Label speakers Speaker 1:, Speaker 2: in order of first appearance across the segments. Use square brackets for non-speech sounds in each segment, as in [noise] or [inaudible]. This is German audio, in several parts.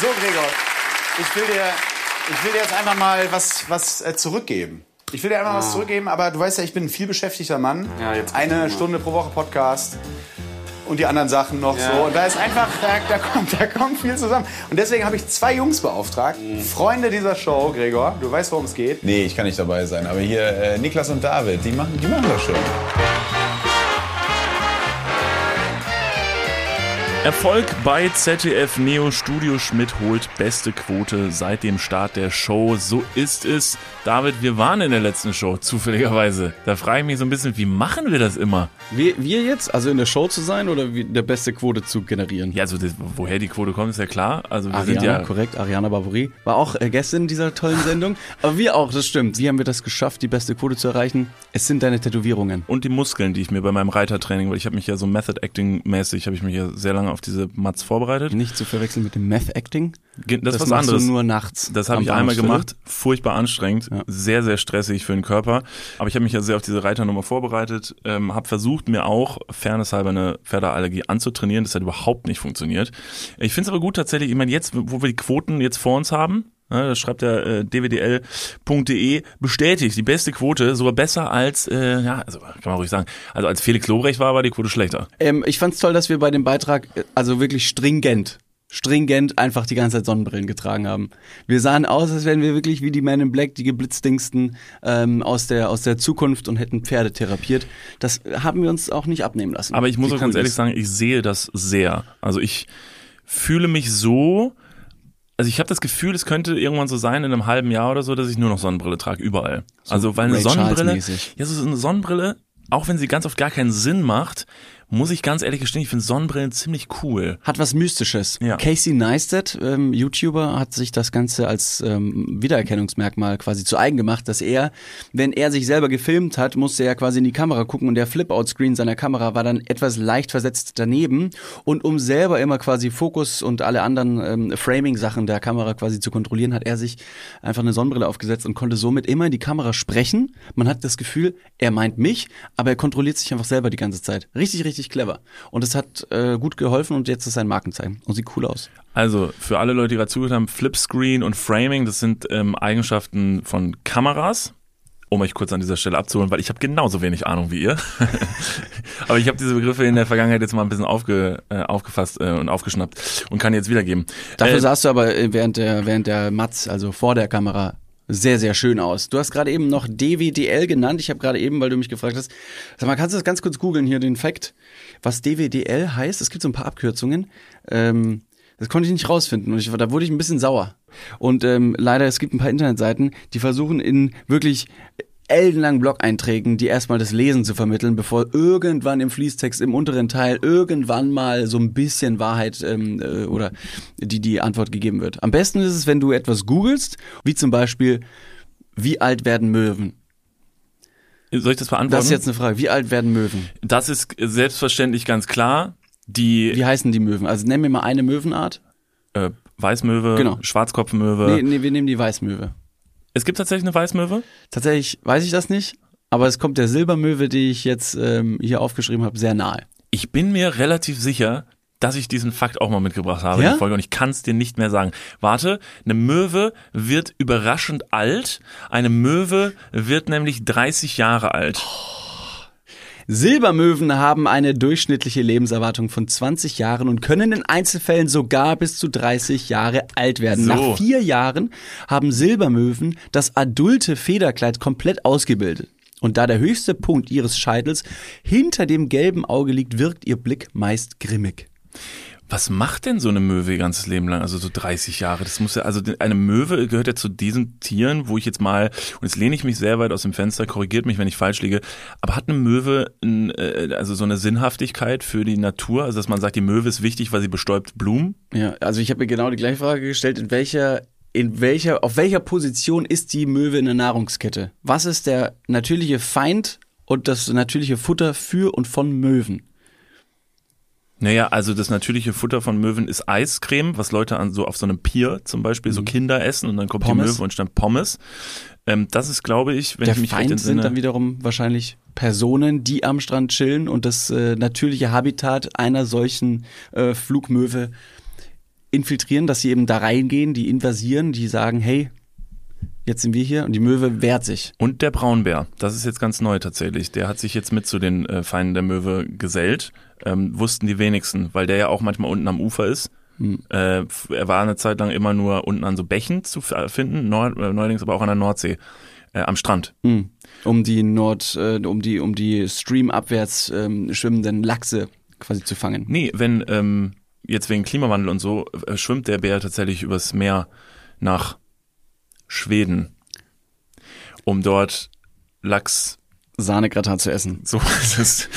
Speaker 1: So, Gregor, ich will dir, ich will dir jetzt einfach mal was, was äh, zurückgeben. Ich will dir einfach was zurückgeben, aber du weißt ja, ich bin ein viel beschäftigter Mann.
Speaker 2: Ja, jetzt
Speaker 1: Eine Stunde pro Woche Podcast und die anderen Sachen noch so. Und da ist einfach, da, da, kommt, da kommt viel zusammen. Und deswegen habe ich zwei Jungs beauftragt, Freunde dieser Show, Gregor. Du weißt, worum es geht.
Speaker 3: Nee, ich kann nicht dabei sein. Aber hier äh, Niklas und David, die machen, die machen das schon.
Speaker 4: Erfolg bei ZDF Neo Studio Schmidt holt beste Quote seit dem Start der Show. So ist es. David, wir waren in der letzten Show, zufälligerweise. Da frage ich mich so ein bisschen, wie machen wir das immer?
Speaker 2: Wir, wir jetzt, also in der Show zu sein oder wie, der beste Quote zu generieren?
Speaker 4: Ja, also das, woher die Quote kommt, ist ja klar. Also wir
Speaker 2: Ariana,
Speaker 4: sind ja
Speaker 2: korrekt, Ariana Barbouri. War auch äh, gestern in dieser tollen Sendung. Aber wir auch, das stimmt. Wie haben wir das geschafft, die beste Quote zu erreichen? Es sind deine Tätowierungen.
Speaker 4: und die Muskeln, die ich mir bei meinem Reitertraining, weil ich habe mich ja so Method Acting mäßig, habe ich mich ja sehr lange auf diese Mats vorbereitet.
Speaker 2: Nicht zu verwechseln mit dem Meth Acting.
Speaker 4: Ge- Das, ist was anderes.
Speaker 2: nur nachts.
Speaker 4: Das habe ich einmal gemacht, furchtbar anstrengend,
Speaker 2: Ja.
Speaker 4: sehr, sehr stressig für den Körper. Aber ich habe mich ja sehr auf diese Reiternummer vorbereitet, ähm, habe versucht, mir auch fairnesshalber eine Pferdeallergie anzutrainieren. Das hat überhaupt nicht funktioniert. Ich finde es aber gut tatsächlich, ich meine, jetzt, wo wir die Quoten jetzt vor uns haben, ne, das schreibt der äh, dwdl.de, bestätigt die beste Quote, sogar besser als, äh, ja, also kann man ruhig sagen, also als Felix Lobrecht war, war die Quote schlechter.
Speaker 2: Ähm, ich fand's toll, dass wir bei dem Beitrag äh, also wirklich stringent, stringent einfach die ganze Zeit Sonnenbrillen getragen haben. Wir sahen aus, als wären wir wirklich wie die Men in Black, die geblitzdingsten ähm, aus der aus der Zukunft und hätten Pferde therapiert. Das haben wir uns auch nicht abnehmen lassen.
Speaker 4: Aber ich muss auch ganz ehrlich sagen, ich sehe das sehr. Also ich fühle mich so, also ich habe das Gefühl, es könnte irgendwann so sein in einem halben Jahr oder so, dass ich nur noch Sonnenbrille trage, überall. also weil eine
Speaker 2: Ray
Speaker 4: Sonnenbrille, ja, so eine Sonnenbrille, auch wenn sie ganz oft gar keinen Sinn macht, muss ich ganz ehrlich gestehen, ich finde Sonnenbrillen ziemlich cool.
Speaker 2: Hat was Mystisches.
Speaker 4: Ja.
Speaker 2: Casey Neistat, ähm, YouTuber, hat sich das Ganze als ähm, Wiedererkennungsmerkmal quasi zu eigen gemacht, dass er, wenn er sich selber gefilmt hat, musste er quasi in die Kamera gucken und der Flip-Out-Screen seiner Kamera war dann etwas leicht versetzt daneben. Und um selber immer quasi Fokus und alle anderen ähm, Framing-Sachen der Kamera quasi zu kontrollieren, hat er sich einfach eine Sonnenbrille aufgesetzt und konnte somit immer in die Kamera sprechen. Man hat das Gefühl, er meint mich, aber er kontrolliert sich einfach selber die ganze Zeit. Richtig, richtig clever. Und es hat äh, gut geholfen und jetzt ist sein Markenzeichen und sieht cool aus.
Speaker 4: Also für alle Leute, die gerade zugehört haben, Flipscreen und Framing, das sind ähm, Eigenschaften von Kameras. Um euch kurz an dieser Stelle abzuholen, weil ich habe genauso wenig Ahnung wie ihr. [laughs] Aber ich habe diese Begriffe in der Vergangenheit jetzt mal ein bisschen aufge, äh, aufgefasst äh, und aufgeschnappt und kann jetzt wiedergeben.
Speaker 2: Dafür
Speaker 4: Äh,
Speaker 2: sahst du aber äh, während der, während der Matz, also vor der Kamera, sehr, sehr schön aus. Du hast gerade eben noch DWDL genannt. Ich habe gerade eben, weil du mich gefragt hast, sag mal, kannst du das ganz kurz googeln hier, den Fact, was DWDL heißt? Es gibt so ein paar Abkürzungen. Ähm, das konnte ich nicht rausfinden und ich, da wurde ich ein bisschen sauer. Und ähm, leider, es gibt ein paar Internetseiten, die versuchen in wirklich ellenlangen Blog-Einträgen, die erstmal das Lesen zu vermitteln, bevor irgendwann im Fließtext im unteren Teil irgendwann mal so ein bisschen Wahrheit ähm, äh, oder die die Antwort gegeben wird. Am besten ist es, wenn du etwas googelst, wie zum Beispiel, wie alt werden Möwen?
Speaker 4: soll ich das beantworten?
Speaker 2: Das ist jetzt eine Frage. Wie alt werden Möwen?
Speaker 4: das ist selbstverständlich ganz klar. Die
Speaker 2: Wie heißen die Möwen? Also nenn mir mal eine Möwenart.
Speaker 4: äh, Weißmöwe,
Speaker 2: Genau.
Speaker 4: Schwarzkopfmöwe.
Speaker 2: Nee, nee, wir nehmen die Weißmöwe.
Speaker 4: Es gibt tatsächlich eine Weißmöwe.
Speaker 2: Tatsächlich weiß ich das nicht, aber es kommt der Silbermöwe, die ich jetzt ähm, hier aufgeschrieben habe, sehr nahe.
Speaker 4: Ich bin mir relativ sicher, dass ich diesen Fakt auch mal mitgebracht habe
Speaker 2: Ja?
Speaker 4: in der Folge und ich kann es dir nicht mehr sagen. Warte, eine Möwe wird überraschend alt. Eine Möwe wird nämlich 30 Jahre alt.
Speaker 2: Silbermöwen haben eine durchschnittliche Lebenserwartung von 20 Jahren und können in Einzelfällen sogar bis zu 30 Jahre alt werden.
Speaker 4: So.
Speaker 2: Nach vier Jahren haben Silbermöwen das adulte Federkleid komplett ausgebildet. Und da der höchste Punkt ihres Scheitels hinter dem gelben Auge liegt, wirkt ihr Blick meist grimmig.
Speaker 4: Was macht denn so eine Möwe ihr ganzes Leben lang? Also so 30 Jahre. Das muss ja, also eine Möwe gehört ja zu diesen Tieren, wo ich jetzt mal, und jetzt lehne ich mich sehr weit aus dem Fenster, korrigiert mich, wenn ich falsch liege, aber hat eine Möwe ein, äh, also so eine Sinnhaftigkeit für die Natur? Also dass man sagt, die Möwe ist wichtig, weil sie bestäubt Blumen?
Speaker 2: Ja, also ich habe mir genau die gleiche Frage gestellt, in welcher in welcher auf welcher Position ist die Möwe in der Nahrungskette? Was ist der natürliche Feind und das natürliche Futter für und von Möwen?
Speaker 4: Naja, also das natürliche Futter von Möwen ist Eiscreme, was Leute an so auf so einem Pier zum Beispiel so Kinder essen und dann kommt
Speaker 2: Mhm. Pommes.
Speaker 4: die Möwe und stand Pommes. Ähm, das ist, glaube ich, wenn
Speaker 2: Der
Speaker 4: ich mich recht
Speaker 2: Feind sind
Speaker 4: entsinne.
Speaker 2: dann wiederum wahrscheinlich Personen, die am Strand chillen und das äh, natürliche Habitat einer solchen äh, Flugmöwe infiltrieren, dass sie eben da reingehen, die invasieren, die sagen, hey, jetzt sind wir hier und die Möwe wehrt sich.
Speaker 4: Und der Braunbär, das ist jetzt ganz neu tatsächlich. Der hat sich jetzt mit zu den äh, Feinden der Möwe gesellt. Ähm, wussten die wenigsten, weil der ja auch manchmal unten am Ufer ist. Äh, f- er war eine Zeit lang immer nur unten an so Bächen zu f- finden, neu, äh, neuerdings aber auch an der Nordsee, äh, am Strand.
Speaker 2: Hm. Um die Nord, äh, um die, um die streamabwärts ähm, schwimmenden Lachse quasi zu fangen.
Speaker 4: Nee, wenn ähm, jetzt wegen Klimawandel und so äh, schwimmt der Bär tatsächlich übers Meer nach Schweden, um dort Lachs
Speaker 2: Sahnegratin zu essen.
Speaker 4: so ist es.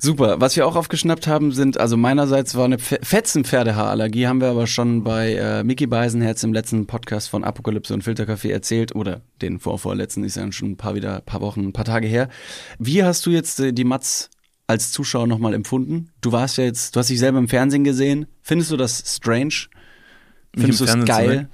Speaker 2: Super. Was wir auch aufgeschnappt haben, sind, also meinerseits war eine Fe- Fetzenpferdehaarallergie, haben wir aber schon bei äh, Mickey Beisenherz im letzten Podcast von Apokalypse und Filterkaffee erzählt oder den vorvorletzten, ist ja schon ein paar wieder, paar Wochen, ein paar Tage her. Wie hast du jetzt äh, die Matz als Zuschauer nochmal empfunden? Du warst ja jetzt, du hast dich selber im Fernsehen gesehen. Findest du das strange? Findest du es geil?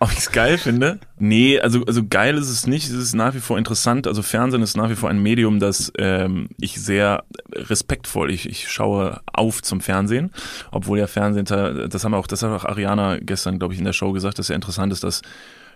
Speaker 2: [laughs]
Speaker 4: Ob ich es geil finde? Nee, also, also geil ist es nicht. Es ist nach wie vor interessant. Also Fernsehen ist nach wie vor ein Medium, das ähm, ich sehr respektvoll, ich, ich schaue auf zum Fernsehen. Obwohl ja Fernsehen, das haben auch, das hat auch Ariana gestern, glaube ich, in der Show gesagt, dass ja interessant ist, dass,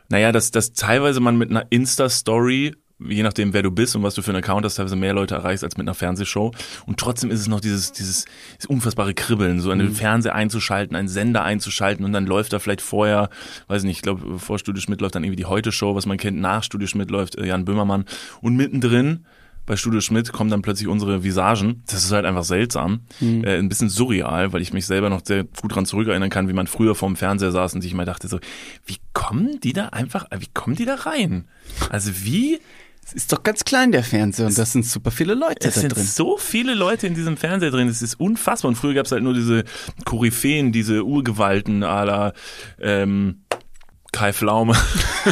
Speaker 4: naja, dass, dass teilweise man mit einer Insta-Story je nachdem, wer du bist und was du für einen Account hast, teilweise mehr Leute erreichst als mit einer Fernsehshow. Und trotzdem ist es noch dieses, dieses, dieses unfassbare Kribbeln, so einen Fernseher einzuschalten, einen Sender einzuschalten und dann läuft da vielleicht vorher, weiß nicht, ich glaube, vor Studio Schmidt läuft dann irgendwie die Heute-Show, was man kennt, nach Studio Schmidt läuft äh, Jan Böhmermann und mittendrin bei Studio Schmidt kommen dann plötzlich unsere Visagen. Das ist halt einfach seltsam. Äh, ein bisschen surreal, weil ich mich selber noch sehr gut dran zurückerinnern kann, wie man früher vorm Fernseher saß und sich immer dachte so, wie kommen die da einfach, wie kommen die da rein? Also wie
Speaker 2: Es ist doch ganz klein, der Fernseher, und das sind super viele Leute
Speaker 4: es
Speaker 2: da
Speaker 4: sind
Speaker 2: drin.
Speaker 4: so viele Leute in diesem Fernseher drin, es ist unfassbar. Und früher gab es halt nur diese Koryphäen, diese Urgewalten à la ähm, Kai Pflaume. [laughs]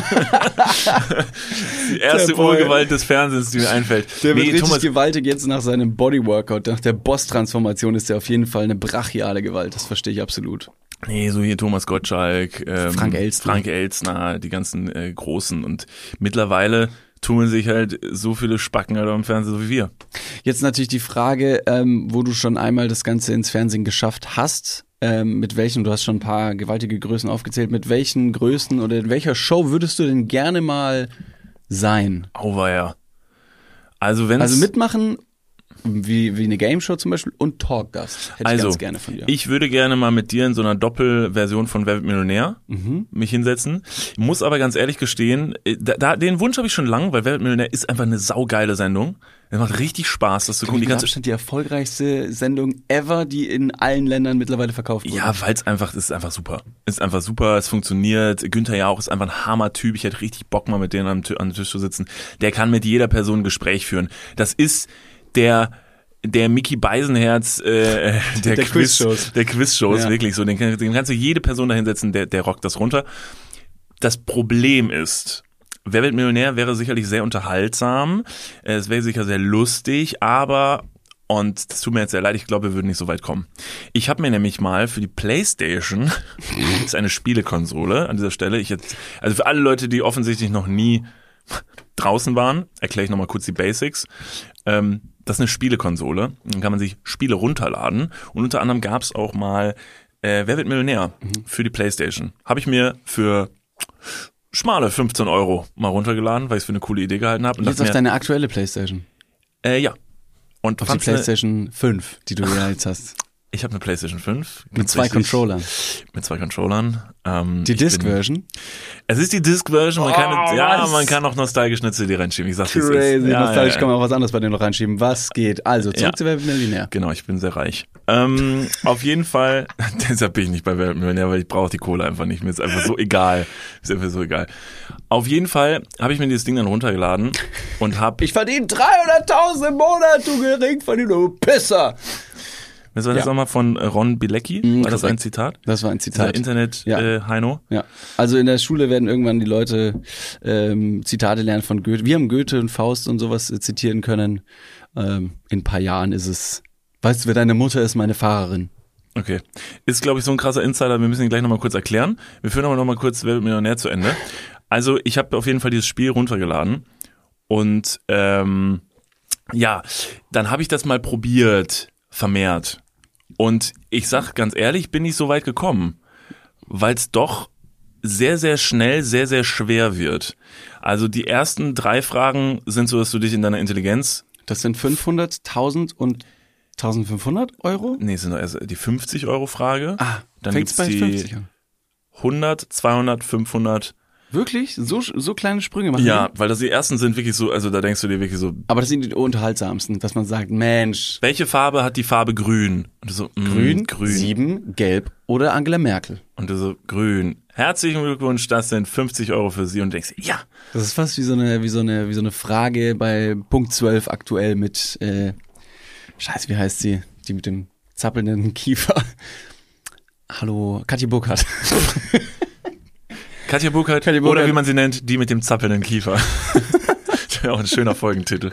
Speaker 4: die erste. Urgewalt des Fernsehens, die mir einfällt.
Speaker 2: Der wird
Speaker 4: Nee,
Speaker 2: richtig
Speaker 4: Thomas,
Speaker 2: gewaltig jetzt nach seinem Bodyworkout, nach der Boss-Transformation ist er auf jeden Fall eine brachiale Gewalt, das verstehe ich absolut.
Speaker 4: nee, so hier Thomas Gottschalk, ähm,
Speaker 2: Frank Elstner.
Speaker 4: Frank Elstner, die ganzen äh, Großen. Und mittlerweile tummeln sich halt so viele Spacken halt am Fernseher, so wie wir.
Speaker 2: Jetzt natürlich die Frage, ähm, wo du schon einmal das Ganze ins Fernsehen geschafft hast, ähm, mit welchen, du hast schon ein paar gewaltige Größen aufgezählt, mit welchen Größen oder in welcher Show würdest du denn gerne mal sein?
Speaker 4: Auweia. Also wenn
Speaker 2: Also mitmachen, wie, wie eine Game Show zum Beispiel und Talkgast. Hätte ich
Speaker 4: Also,
Speaker 2: ganz gerne von dir.
Speaker 4: Ich würde gerne mal mit dir in so einer Doppelversion von Wer wird Millionär
Speaker 2: Mhm.
Speaker 4: mich hinsetzen. Muss aber ganz ehrlich gestehen, äh, da, da, den Wunsch habe ich schon lange, weil Wer wird Millionär ist einfach eine saugeile Sendung. Es macht richtig Spaß, das zu gucken. Die ganze,
Speaker 2: Abstand die erfolgreichste Sendung ever, die in allen Ländern mittlerweile verkauft wurde.
Speaker 4: ja, weil es einfach, ist einfach super. Ist einfach super, es funktioniert. Günther Jauch ist einfach ein Hammer-Typ. Ich hätte richtig Bock mal mit denen am, am Tisch zu sitzen. Der kann mit jeder Person ein Gespräch führen. Das ist der der Mickey Beisenherz äh, der,
Speaker 2: Der
Speaker 4: Quiz,
Speaker 2: Quizshows.
Speaker 4: der Quizshows
Speaker 2: Ja.
Speaker 4: wirklich so den, den kannst du jede Person da hinsetzen der der rockt das runter das Problem ist Wer wird Millionär wäre sicherlich sehr unterhaltsam äh, es wäre sicher sehr lustig aber und das tut mir jetzt sehr leid, ich glaube, wir würden nicht so weit kommen. Ich habe mir nämlich mal für die Playstation, das [laughs] ist eine Spielekonsole an dieser Stelle, ich jetzt, also für alle Leute, die offensichtlich noch nie draußen waren, erkläre ich nochmal kurz die Basics. Ähm, das ist eine Spielekonsole, dann kann man sich Spiele runterladen und unter anderem gab es auch mal äh, Wer wird Millionär für die Playstation. Habe ich mir für schmale 15 Euro mal runtergeladen, weil ich es für eine coole Idee gehalten habe.
Speaker 2: Jetzt auf deine aktuelle Playstation.
Speaker 4: äh, ja. Und
Speaker 2: Auf die Playstation 5, die du ja jetzt hast.
Speaker 4: Ich habe eine PlayStation 5
Speaker 2: Mit zwei. Controllern.
Speaker 4: Mit zwei Controllern. Ähm,
Speaker 2: Die Disc-Version.
Speaker 4: Es ist die Disc-Version. Man
Speaker 2: Oh,
Speaker 4: kann, ja, man kann auch nostalgisch eine CD reinschieben. Ich sag's.
Speaker 2: Crazy,
Speaker 4: Ja,
Speaker 2: nostalgisch
Speaker 4: ja,
Speaker 2: kann man auch was anderes bei denen noch reinschieben. Was geht? Also, zurück
Speaker 4: Ja.
Speaker 2: zu Wer wird Millionär.
Speaker 4: Genau, ich bin sehr reich. Ähm, auf jeden Fall, [laughs] deshalb bin ich nicht bei Wer wird Millionär, weil ich brauche die Kohle einfach nicht. Mir ist einfach so egal. Ist einfach so egal. Auf jeden Fall habe ich mir dieses Ding dann runtergeladen und habe
Speaker 2: Ich verdiene 300.000 im Monat, du Geringverdiener, du Pisser.
Speaker 4: Das war das
Speaker 2: Ja.
Speaker 4: nochmal von Ron Bilecki.
Speaker 2: Mhm,
Speaker 4: war das
Speaker 2: korrekt.
Speaker 4: ein Zitat?
Speaker 2: Das war ein Zitat.
Speaker 4: Internet
Speaker 2: Ja.
Speaker 4: äh, Heino.
Speaker 2: Ja, also in der Schule werden irgendwann die Leute ähm, Zitate lernen von Goethe. Wir haben Goethe und Faust und sowas äh, zitieren können. Ähm, in ein paar Jahren ist es, weißt du, wer deine Mutter ist, meine Fahrerin.
Speaker 4: Okay. Ist, glaube ich, so ein krasser Insider. Wir müssen ihn gleich nochmal kurz erklären. Wir führen aber nochmal kurz Wer wird Millionär zu Ende. Also, ich habe auf jeden Fall dieses Spiel runtergeladen. Und ähm, ja, dann habe ich das mal probiert, vermehrt. Und ich sag ganz ehrlich, bin nicht so weit gekommen. weil es doch sehr, sehr schnell, sehr, sehr schwer wird. Also die ersten drei Fragen sind so, dass du dich in deiner Intelligenz,
Speaker 2: Das sind 500, 1000 und 1500 Euro?
Speaker 4: nee, sind doch erst die 50 Euro Frage.
Speaker 2: Ah,
Speaker 4: dann
Speaker 2: fängt's
Speaker 4: gibt's
Speaker 2: bei
Speaker 4: die
Speaker 2: 50 an.
Speaker 4: 100, 200, 500.
Speaker 2: Wirklich? So, so kleine Sprünge machen
Speaker 4: Ja,
Speaker 2: die?
Speaker 4: weil das die ersten sind wirklich so, also da denkst du dir wirklich so,
Speaker 2: Aber das sind die unterhaltsamsten, dass man sagt, Mensch,
Speaker 4: welche Farbe hat die Farbe grün? Und du so, mm,
Speaker 2: grün,
Speaker 4: grün.
Speaker 2: sieben, gelb oder Angela Merkel.
Speaker 4: Und du so, grün. Herzlichen Glückwunsch, das sind 50 Euro für Sie. Und du denkst, ja,
Speaker 2: Das ist fast wie so eine, wie so eine, wie so eine Frage bei Punkt 12 aktuell mit, äh, scheiße, wie heißt sie? Die mit dem zappelnden Kiefer. Hallo, Katja Burkhardt. [laughs]
Speaker 4: Katja Burkhardt,
Speaker 2: Katja
Speaker 4: oder wie man sie nennt, die mit dem zappelnden Kiefer. Das [laughs] wäre auch ein schöner Folgentitel.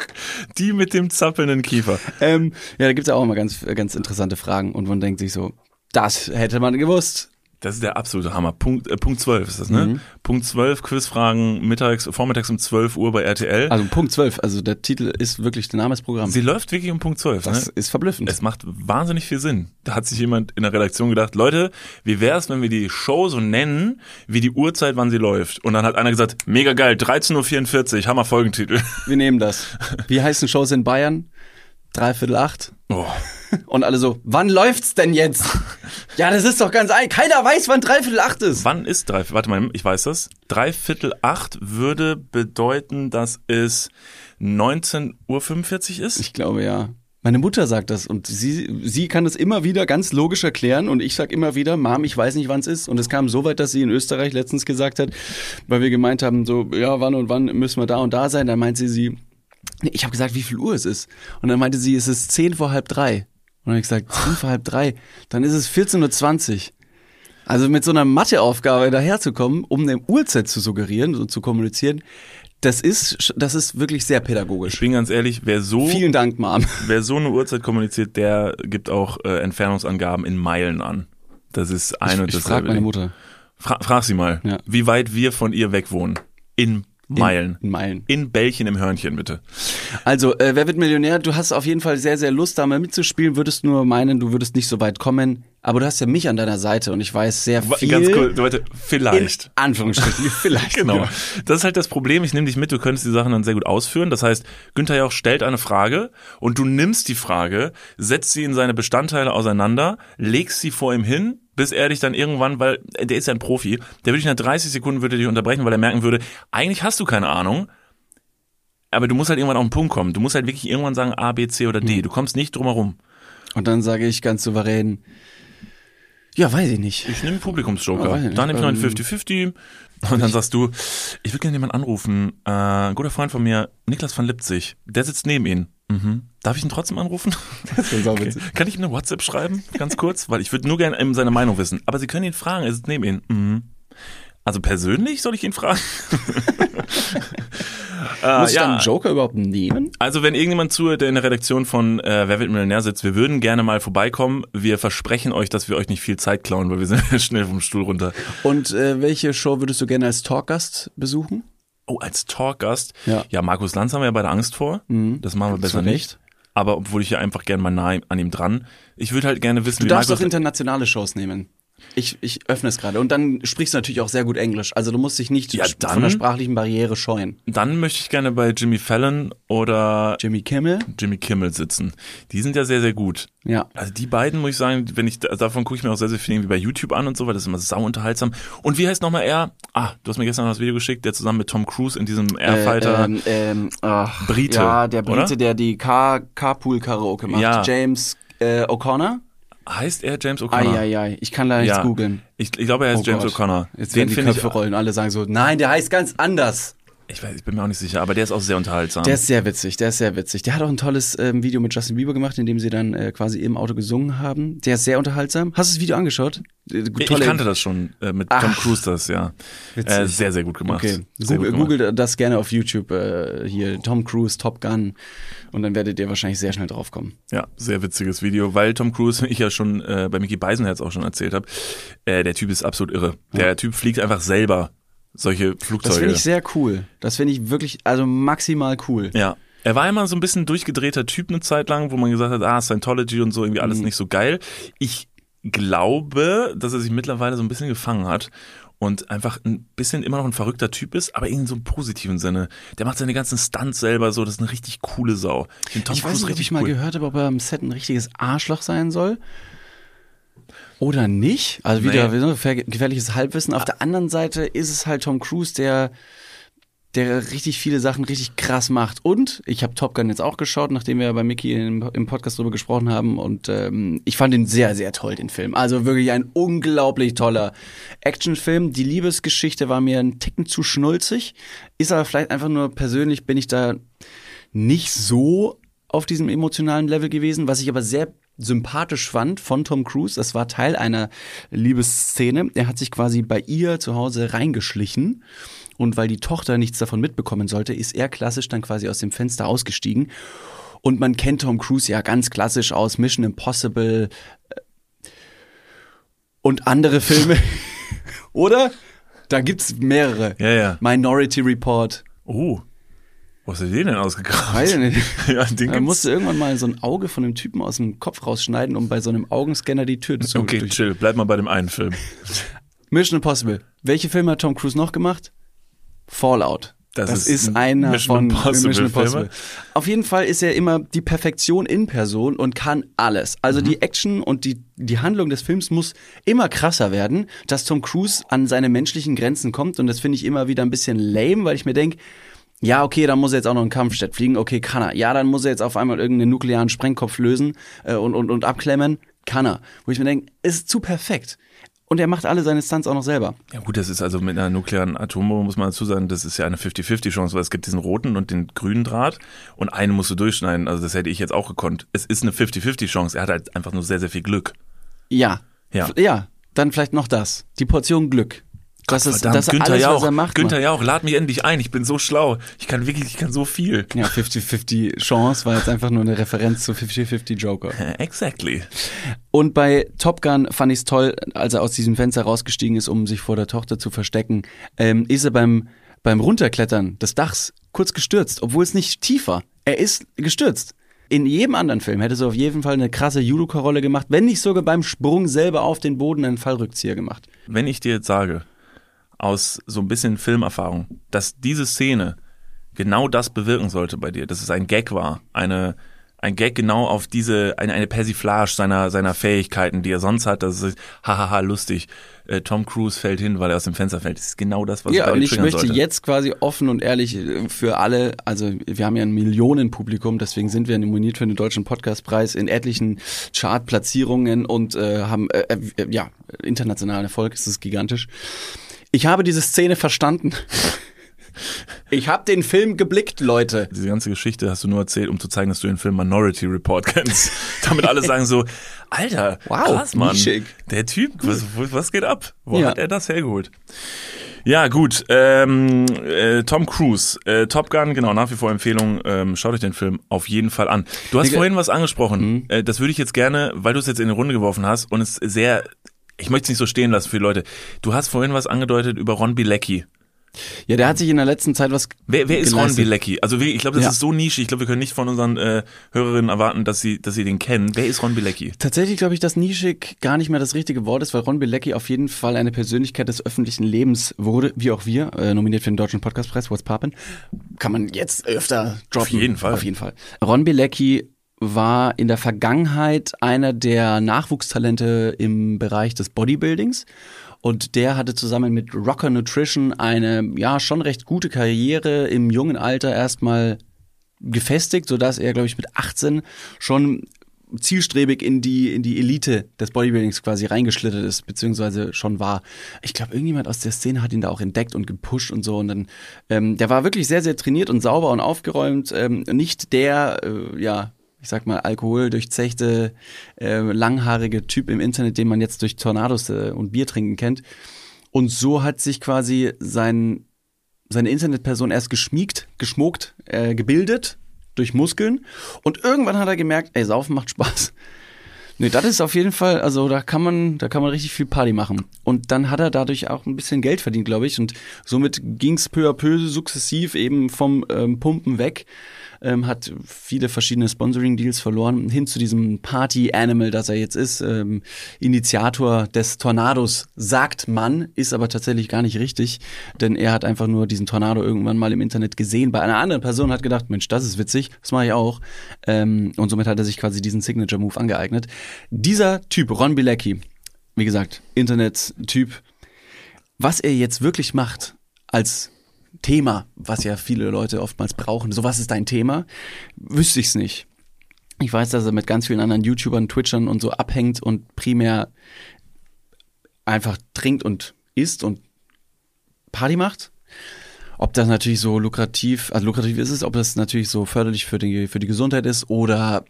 Speaker 4: Die mit dem zappelnden Kiefer.
Speaker 2: ähm, ja, da gibt's ja auch immer ganz, ganz interessante Fragen und man denkt sich so, das hätte man gewusst.
Speaker 4: Das ist der absolute Hammer. Punkt, äh, Punkt 12 ist das, ne?
Speaker 2: Mhm.
Speaker 4: Punkt 12, Quizfragen mittags, vormittags um 12 Uhr bei RTL.
Speaker 2: Also Punkt 12, also der Titel ist wirklich der Name des Programms.
Speaker 4: Sie läuft wirklich um Punkt 12,
Speaker 2: Das
Speaker 4: ne?
Speaker 2: ist verblüffend.
Speaker 4: Es macht wahnsinnig viel Sinn. Da hat sich jemand in der Redaktion gedacht, Leute, wie wär's, wenn wir die Show so nennen, wie die Uhrzeit, wann sie läuft? Und dann hat einer gesagt, mega geil, 13.44 Uhr, Hammer Folgentitel.
Speaker 2: Wir nehmen das. [laughs] Wie heißen Shows in Bayern? Dreiviertel acht.
Speaker 4: Oh. [laughs]
Speaker 2: Und alle so, wann läuft's denn jetzt? ja, das ist doch ganz ein. Keiner weiß, wann Dreiviertel acht ist.
Speaker 4: Wann ist drei, warte mal, ich weiß das. Dreiviertel acht würde bedeuten, dass es 19.45 Uhr ist.
Speaker 2: Ich glaube ja. Meine Mutter sagt das und sie, sie kann das immer wieder ganz logisch erklären und ich sag immer wieder, Mom, ich weiß nicht, wann es ist. Und es kam so weit, dass sie in Österreich letztens gesagt hat, weil wir gemeint haben, so, ja, wann und wann müssen wir da und da sein. Dann meinte sie, nee, ich habe gesagt, wie viel Uhr es ist. Und dann meinte sie, es ist zehn vor halb drei. Und dann habe ich gesagt, vor halb drei. Dann ist es 14.20 Uhr. Also mit so einer Matheaufgabe daherzukommen, um eine Uhrzeit zu suggerieren und zu kommunizieren, das ist, das ist wirklich sehr
Speaker 4: Ich
Speaker 2: pädagogisch.
Speaker 4: bin ganz ehrlich, wer so,
Speaker 2: Vielen Dank, Mom. [laughs]
Speaker 4: wer so eine Uhrzeit kommuniziert, der gibt auch äh, Entfernungsangaben in Meilen an. Das ist ein und
Speaker 2: Ich, ich
Speaker 4: dasselbe
Speaker 2: frage meine
Speaker 4: Ding.
Speaker 2: Mutter.
Speaker 4: Fra frag sie mal,
Speaker 2: Ja.
Speaker 4: wie weit wir von ihr weg wohnen. In Meilen.
Speaker 2: In Meilen.
Speaker 4: In Bällchen im Hörnchen, bitte.
Speaker 2: Also, äh, wer wird Millionär? Du hast auf jeden Fall sehr, sehr Lust, da mal mitzuspielen. Würdest nur meinen, du würdest nicht so weit kommen. Aber du hast ja mich an deiner Seite und ich weiß sehr viel.
Speaker 4: Ganz kurz, Leute,
Speaker 2: in
Speaker 4: vielleicht.
Speaker 2: Anführungsstrichen, [laughs] vielleicht.
Speaker 4: Genau.
Speaker 2: Ja.
Speaker 4: Das ist halt das Problem. Ich nehme dich mit, du könntest die Sachen dann sehr gut ausführen. Das heißt, Günther Jauch stellt eine Frage und du nimmst die Frage, setzt sie in seine Bestandteile auseinander, legst sie vor ihm hin, bis er dich dann irgendwann, weil äh, der ist ja ein Profi, der würde dich nach 30 Sekunden würde dich unterbrechen, weil er merken würde, eigentlich hast du keine Ahnung. Aber du musst halt irgendwann auf den Punkt kommen. Du musst halt wirklich irgendwann sagen A, B, C oder. D. Du kommst nicht drum herum.
Speaker 2: Und dann sage ich ganz souverän, ja, weiß ich nicht.
Speaker 4: Ich nehme Publikumsjoker.
Speaker 2: nicht.
Speaker 4: dann nehme ich noch einen
Speaker 2: Ähm,
Speaker 4: 50-50. Und dann sagst du, ich will gerne jemanden anrufen. Äh, ein guter Freund von mir, Niklas von Lipzig, der sitzt neben Ihnen. Mhm. Darf ich ihn trotzdem anrufen? [laughs]
Speaker 2: Das ist
Speaker 4: Okay. Kann ich ihm eine WhatsApp schreiben? Ganz kurz? Weil ich würde nur gerne seine Meinung wissen. Aber Sie können ihn fragen, er sitzt neben Ihnen. Mhm. Also persönlich soll ich ihn fragen? [laughs] äh,
Speaker 2: Muss ich dann einen Joker überhaupt nehmen?
Speaker 4: also wenn irgendjemand zuhört, der in der Redaktion von äh, Wer wird Millionär sitzt, wir würden gerne mal vorbeikommen. Wir versprechen euch, dass wir euch nicht viel Zeit klauen, weil wir sind [laughs] schnell vom Stuhl runter.
Speaker 2: Und äh, welche Show würdest du gerne als Talkgast besuchen?
Speaker 4: Oh, als Talkgast?
Speaker 2: Ja.
Speaker 4: Ja, Markus Lanz haben wir ja bei der Angst vor.
Speaker 2: Mhm.
Speaker 4: Das machen wir besser nicht. Aber obwohl ich ja einfach gerne mal nah an ihm dran. Ich würde halt gerne wissen,
Speaker 2: Du
Speaker 4: wie
Speaker 2: darfst
Speaker 4: Markus
Speaker 2: auch internationale Shows nehmen. Ich, ich öffne es gerade. Und dann sprichst du natürlich auch sehr gut Englisch. Also du musst dich nicht
Speaker 4: Ja, dann-
Speaker 2: von der sprachlichen Barriere scheuen.
Speaker 4: Dann möchte ich gerne bei Jimmy Fallon oder
Speaker 2: Jimmy Kimmel?
Speaker 4: Jimmy Kimmel sitzen. Die sind ja sehr, sehr gut.
Speaker 2: Ja.
Speaker 4: Also die beiden, muss ich sagen, wenn ich also davon gucke ich mir auch sehr, sehr viel irgendwie bei YouTube an und so, weil das ist immer sau unterhaltsam. Und wie heißt nochmal er? Ah, du hast mir gestern noch das Video geschickt, der zusammen mit Tom Cruise in diesem Airfighter.
Speaker 2: Äh, ähm, ähm, ach,
Speaker 4: Brite,
Speaker 2: Ja, der Brite,
Speaker 4: oder?
Speaker 2: der die Car Carpool Karaoke macht.
Speaker 4: Ja.
Speaker 2: James äh, O'Connor?
Speaker 4: Heißt er James O'Connor?
Speaker 2: Eieiei, ich kann leider nichts
Speaker 4: Ja.
Speaker 2: googeln.
Speaker 4: Ich, ich glaube, er heißt
Speaker 2: Oh
Speaker 4: James. O'Connor.
Speaker 2: Jetzt
Speaker 4: Den
Speaker 2: werden die Köpfe
Speaker 4: ich,
Speaker 2: rollen. Alle sagen so, nein, der heißt ganz anders.
Speaker 4: ich, weiß, ich bin mir auch nicht sicher, aber der ist auch sehr unterhaltsam.
Speaker 2: Der ist sehr witzig, der ist sehr witzig. Der hat auch ein tolles ähm, Video mit Justin Bieber gemacht, in dem sie dann äh, quasi im Auto gesungen haben. Der ist sehr unterhaltsam. Hast du das Video angeschaut? Äh,
Speaker 4: ich, ich kannte das schon äh, mit Tom
Speaker 2: Ach.
Speaker 4: Cruise, das, ja.
Speaker 2: Witzig.
Speaker 4: Sehr, sehr gut gemacht.
Speaker 2: Okay, Google,
Speaker 4: gut gemacht.
Speaker 2: Google das gerne auf YouTube, äh, hier Tom Cruise, Top Gun und dann werdet ihr wahrscheinlich sehr schnell drauf kommen.
Speaker 4: Ja, sehr witziges Video, weil Tom Cruise, [laughs] ich ja schon äh, bei Mickey Beisenherz auch schon erzählt habe, äh, der Typ ist absolut irre. Der Typ fliegt einfach selber solche
Speaker 2: Das
Speaker 4: Flugzeuge.
Speaker 2: finde ich sehr cool. Das finde ich wirklich, also maximal cool.
Speaker 4: ja. Er war immer so ein bisschen durchgedrehter Typ eine Zeit lang, wo man gesagt hat, ah, Scientology und so, irgendwie
Speaker 2: Mhm.
Speaker 4: alles nicht so geil. Ich glaube, dass er sich mittlerweile so ein bisschen gefangen hat und einfach ein bisschen immer noch ein verrückter Typ ist, aber in so einem positiven Sinne. Der macht seine ganzen Stunts selber so, das ist eine richtig coole Sau. Ich, Tom
Speaker 2: Ich weiß
Speaker 4: Cruise
Speaker 2: nicht, ob
Speaker 4: richtig
Speaker 2: ich mal
Speaker 4: cool.
Speaker 2: gehört habe, ob er am Set ein richtiges Arschloch sein soll. Oder nicht. Also wieder gefähr- gefährliches Halbwissen. Auf der anderen Seite ist es halt Tom Cruise, der der richtig viele Sachen richtig krass macht. Und ich habe Top Gun jetzt auch geschaut, nachdem wir bei Mickey im, im Podcast drüber gesprochen haben. Und ähm, ich fand ihn sehr, sehr toll, den Film. Also wirklich ein unglaublich toller Actionfilm. Die Liebesgeschichte war mir ein Ticken zu schnulzig. Ist aber vielleicht einfach nur persönlich, bin ich da nicht so auf diesem emotionalen Level gewesen, was ich aber sehr sympathisch fand von Tom Cruise. Das war Teil einer Liebesszene. Er hat sich quasi bei ihr zu Hause reingeschlichen. Und weil die Tochter nichts davon mitbekommen sollte, ist er klassisch dann quasi aus dem Fenster ausgestiegen. Und man kennt Tom Cruise ja ganz klassisch aus Mission Impossible äh, und andere Filme. [laughs] Oder? Da gibt's mehrere.
Speaker 4: Ja, ja.
Speaker 2: Minority Report.
Speaker 4: Oh, wo hast du den denn ausgegraben?
Speaker 2: Weiß ich nicht. [laughs]
Speaker 4: ja, den
Speaker 2: Er
Speaker 4: gibt's.
Speaker 2: musste irgendwann mal so ein Auge von einem Typen aus dem Kopf rausschneiden, um bei so einem Augenscanner die Tür zu
Speaker 4: Okay,
Speaker 2: durch-
Speaker 4: chill, bleib mal bei dem einen Film. [laughs]
Speaker 2: Mission Impossible. Welche Filme hat Tom Cruise noch gemacht? Fallout.
Speaker 4: Das
Speaker 2: Das,
Speaker 4: ist
Speaker 2: ist, einer
Speaker 4: Mission
Speaker 2: von
Speaker 4: Impossible
Speaker 2: Mission Impossible.
Speaker 4: Filme.
Speaker 2: Auf jeden Fall ist er immer die Perfektion in Person und kann alles. Also
Speaker 4: Mhm.
Speaker 2: die Action und die, die Handlung des Films muss immer krasser werden, dass Tom Cruise an seine menschlichen Grenzen kommt. Und das finde ich immer wieder ein bisschen lame, weil ich mir denke, ja, okay, dann muss er jetzt auch noch einen Kampfjet fliegen. Okay, kann er. Ja, dann muss er jetzt auf einmal irgendeinen nuklearen Sprengkopf lösen äh, und, und, und abklemmen. Kann er. Wo ich mir denke, ist zu perfekt. Und er macht alle seine Stunts auch noch selber.
Speaker 4: Ja gut, das ist also mit einer nuklearen Atombombe, muss man dazu sagen, das ist ja eine 50-50-Chance, weil es gibt diesen roten und den grünen Draht und einen musst du durchschneiden, also das hätte ich jetzt auch gekonnt. Es ist eine 50-50-Chance, er hat halt einfach nur sehr, sehr viel Glück.
Speaker 2: Ja.
Speaker 4: Ja.
Speaker 2: Ja, dann vielleicht noch das. Die Portion Glück. Das ist,
Speaker 4: Verdammt,
Speaker 2: das ist
Speaker 4: Günther
Speaker 2: alles,
Speaker 4: Jauch,
Speaker 2: was er macht.
Speaker 4: Günther. Jauch, lad mich endlich ein, ich bin so schlau. Ich kann wirklich, ich kann so viel.
Speaker 2: Ja, 50-50 Chance war jetzt einfach nur eine Referenz zu 50-50 Joker.
Speaker 4: Exactly.
Speaker 2: Und bei Top Gun fand ich es toll, als er aus diesem Fenster rausgestiegen ist, um sich vor der Tochter zu verstecken, ähm, ist er beim, beim Runterklettern des Dachs kurz gestürzt, obwohl es nicht tief war. Er ist gestürzt. In jedem anderen Film hätte er auf jeden Fall eine krasse Judoka-Rolle gemacht, wenn nicht sogar beim Sprung selber auf den Boden einen Fallrückzieher gemacht.
Speaker 4: Wenn ich dir jetzt sage, aus so ein bisschen Filmerfahrung, dass diese Szene genau das bewirken sollte bei dir, dass es ein Gag war, eine ein Gag genau auf diese eine, eine Persiflage seiner seiner Fähigkeiten, die er sonst hat, das ist hahaha lustig. Äh, Tom Cruise fällt hin, weil er aus dem Fenster fällt. Das ist genau das, was
Speaker 2: Ja, und ich möchte
Speaker 4: sollte.
Speaker 2: jetzt quasi offen und ehrlich äh, für alle, also wir haben ja ein Millionenpublikum, deswegen sind wir nominiert für den Deutschen Podcastpreis in etlichen Chartplatzierungen und äh, haben äh, äh, ja internationalen Erfolg, es ist gigantisch. Ich habe diese Szene verstanden. Ich habe den Film geblickt, Leute.
Speaker 4: Diese ganze Geschichte hast du nur erzählt, um zu zeigen, dass du den Film Minority Report kennst. [laughs] Damit alle sagen so, Alter,
Speaker 2: Wow,
Speaker 4: krass, Mann.
Speaker 2: nischig.
Speaker 4: Der Typ, was, was geht ab? Wo
Speaker 2: Ja.
Speaker 4: hat er das hergeholt? Ja, gut. Ähm, äh, Tom Cruise, äh, Top Gun, genau, nach wie vor Empfehlung. Ähm, schaut euch den Film auf jeden Fall an. Du hast
Speaker 2: Digga.
Speaker 4: vorhin was angesprochen. Äh, das würde ich jetzt gerne, weil du es jetzt in die Runde geworfen hast und es sehr, ich möchte es nicht so stehen lassen für die Leute. Du hast vorhin was angedeutet über Ron Bilecki.
Speaker 2: Ja, der hat sich in der letzten Zeit was
Speaker 4: Wer, wer ist Ron. Bilecki? Also ich glaube, das
Speaker 2: Ja.
Speaker 4: ist so nischig. Ich glaube, wir können nicht von unseren äh, Hörerinnen erwarten, dass sie, dass sie den kennen. Wer ist Ron Bilecki?
Speaker 2: Tatsächlich glaube ich, dass nischig gar nicht mehr das richtige Wort ist, weil Ron Bilecki auf jeden Fall eine Persönlichkeit des öffentlichen Lebens wurde, wie auch wir, äh, nominiert für den Deutschen Podcastpreis, What's Poppin'. Kann man jetzt öfter droppen.
Speaker 4: jeden Fall.
Speaker 2: Auf jeden Fall. Ron Bilecki war in der Vergangenheit einer der Nachwuchstalente im Bereich des Bodybuildings. Und der hatte zusammen mit Rocker Nutrition eine, ja, schon recht gute Karriere im jungen Alter erstmal gefestigt, sodass er, glaube ich, mit 18 schon zielstrebig in die, in die Elite des Bodybuildings quasi reingeschlittert ist, beziehungsweise schon war. Ich glaube, irgendjemand aus der Szene hat ihn da auch entdeckt und gepusht und so. Und dann, ähm, der war wirklich sehr, sehr trainiert und sauber und aufgeräumt. Ähm, nicht der, äh, ja, ich sag mal, alkoholdurchzechte, äh, langhaarige Typ im Internet, den man jetzt durch Tornados äh, und Bier trinken kennt. Und so hat sich quasi sein, seine Internetperson erst geschmiegt, geschmuckt, äh, gebildet durch Muskeln. Und irgendwann hat er gemerkt, ey, Saufen macht Spaß. Nee, das ist auf jeden Fall, also da kann man, da kann man richtig viel Party machen. Und dann hat er dadurch auch ein bisschen Geld verdient, glaube ich. Und somit ging es peu à peu sukzessiv eben vom ähm, Pumpen weg ähm, hat viele verschiedene Sponsoring-Deals verloren, hin zu diesem Party-Animal, das er jetzt ist. Ähm, Initiator des Tornados, sagt man, ist aber tatsächlich gar nicht richtig, denn er hat einfach nur diesen Tornado irgendwann mal im Internet gesehen bei einer anderen Person, hat gedacht, Mensch, das ist witzig, das mache ich auch. Ähm, und somit hat er sich quasi diesen Signature-Move angeeignet. Dieser Typ, Ron Bilecki, wie gesagt, Internet-Typ, was er jetzt wirklich macht als Thema, was ja viele Leute oftmals brauchen, so was ist dein Thema, wüsste ich es nicht. Ich weiß, dass er mit ganz vielen anderen YouTubern, Twitchern und so abhängt und primär einfach trinkt und isst und Party macht. Ob das natürlich so lukrativ, also lukrativ ist es, ob das natürlich so förderlich für die, für die Gesundheit ist oder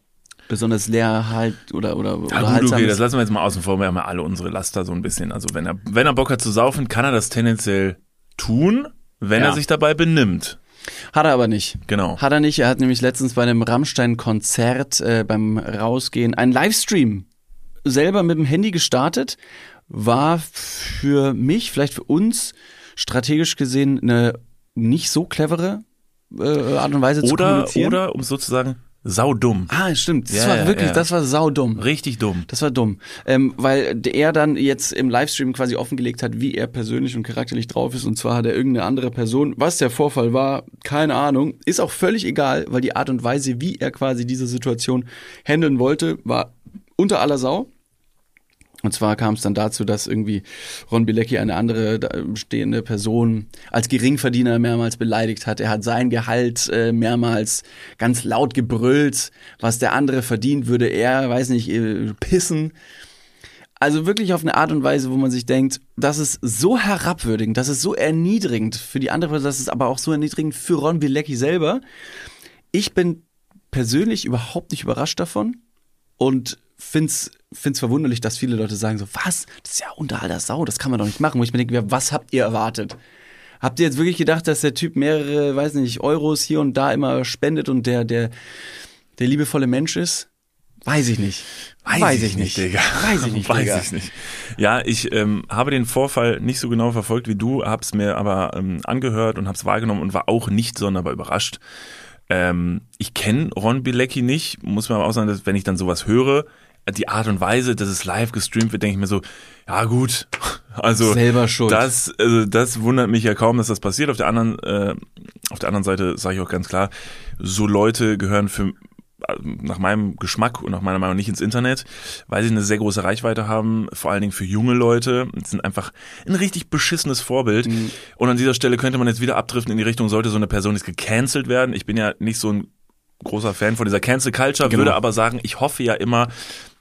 Speaker 2: besonders leer halt oder oder, oder
Speaker 4: Ja, gut, okay, das lassen wir jetzt mal außen vor. Wir haben ja alle unsere Laster so ein bisschen. Also wenn er, wenn er Bock hat zu saufen, kann er das tendenziell tun, wenn
Speaker 2: Ja.
Speaker 4: er sich dabei benimmt.
Speaker 2: Hat er aber nicht.
Speaker 4: Genau.
Speaker 2: Hat er nicht. Er hat nämlich letztens bei einem Rammstein-Konzert äh, beim Rausgehen einen Livestream selber mit dem Handy gestartet. War für mich, vielleicht für uns, strategisch gesehen eine nicht so clevere äh, Art und Weise zu
Speaker 4: Oder,
Speaker 2: kommunizieren.
Speaker 4: oder, um sozusagen, saudumm.
Speaker 2: Ah, stimmt. Das
Speaker 4: Ja,
Speaker 2: war
Speaker 4: ja,
Speaker 2: wirklich,
Speaker 4: ja.
Speaker 2: das war saudumm.
Speaker 4: Richtig dumm.
Speaker 2: Das war dumm. Ähm, weil er dann jetzt im Livestream quasi offengelegt hat, wie er persönlich und charakterlich drauf ist. Und zwar hat er irgendeine andere Person. Was der Vorfall war, keine Ahnung. Ist auch völlig egal, weil die Art und Weise, wie er quasi diese Situation handeln wollte, war unter aller Sau. Und zwar kam es dann dazu, dass irgendwie Ron Bilecki eine andere stehende Person als Geringverdiener mehrmals beleidigt hat. Er hat sein Gehalt äh, mehrmals ganz laut gebrüllt. Was der andere verdient, würde er, weiß nicht, äh, pissen. Also wirklich auf eine Art und Weise, wo man sich denkt, das ist so herabwürdigend, das ist so erniedrigend für die andere Person, das ist aber auch so erniedrigend für Ron Bilecki selber. Ich bin persönlich überhaupt nicht überrascht davon und find's find's verwunderlich, dass viele Leute sagen so, was? Das ist ja unter aller Sau, das kann man doch nicht machen. Wo ich mir denke, was habt ihr erwartet? Habt ihr jetzt wirklich gedacht, dass der Typ mehrere, weiß nicht, Euros hier und da immer spendet und der der der liebevolle Mensch ist? Weiß ich nicht.
Speaker 4: Weiß, ich nicht, Digga.
Speaker 2: Weiß ich [laughs] nicht,
Speaker 4: Weiß
Speaker 2: Digga.
Speaker 4: ich nicht. Ja, ich ähm, habe den Vorfall nicht so genau verfolgt wie du, hab's mir aber ähm, angehört und hab's wahrgenommen und war auch nicht sonderbar überrascht. Ähm, ich kenne Ron Bilecki nicht, muss man aber auch sagen, dass wenn ich dann sowas höre, die Art und Weise, dass es live gestreamt wird, denke ich mir so, ja gut, [laughs] also
Speaker 2: Selber schuld.
Speaker 4: Das, also das wundert mich ja kaum, dass das passiert. Auf der anderen, äh, auf der anderen Seite sage ich auch ganz klar, so Leute gehören für nach meinem Geschmack und nach meiner Meinung nicht ins Internet, weil sie eine sehr große Reichweite haben, vor allen Dingen für junge Leute. Das sind einfach ein richtig beschissenes Vorbild.
Speaker 2: Mhm.
Speaker 4: Und an dieser Stelle könnte man jetzt wieder abdriften in die Richtung, sollte so eine Person jetzt gecancelt werden. Ich bin ja nicht so ein großer Fan von dieser Cancel Culture,
Speaker 2: Genau.
Speaker 4: würde aber sagen, ich hoffe ja immer,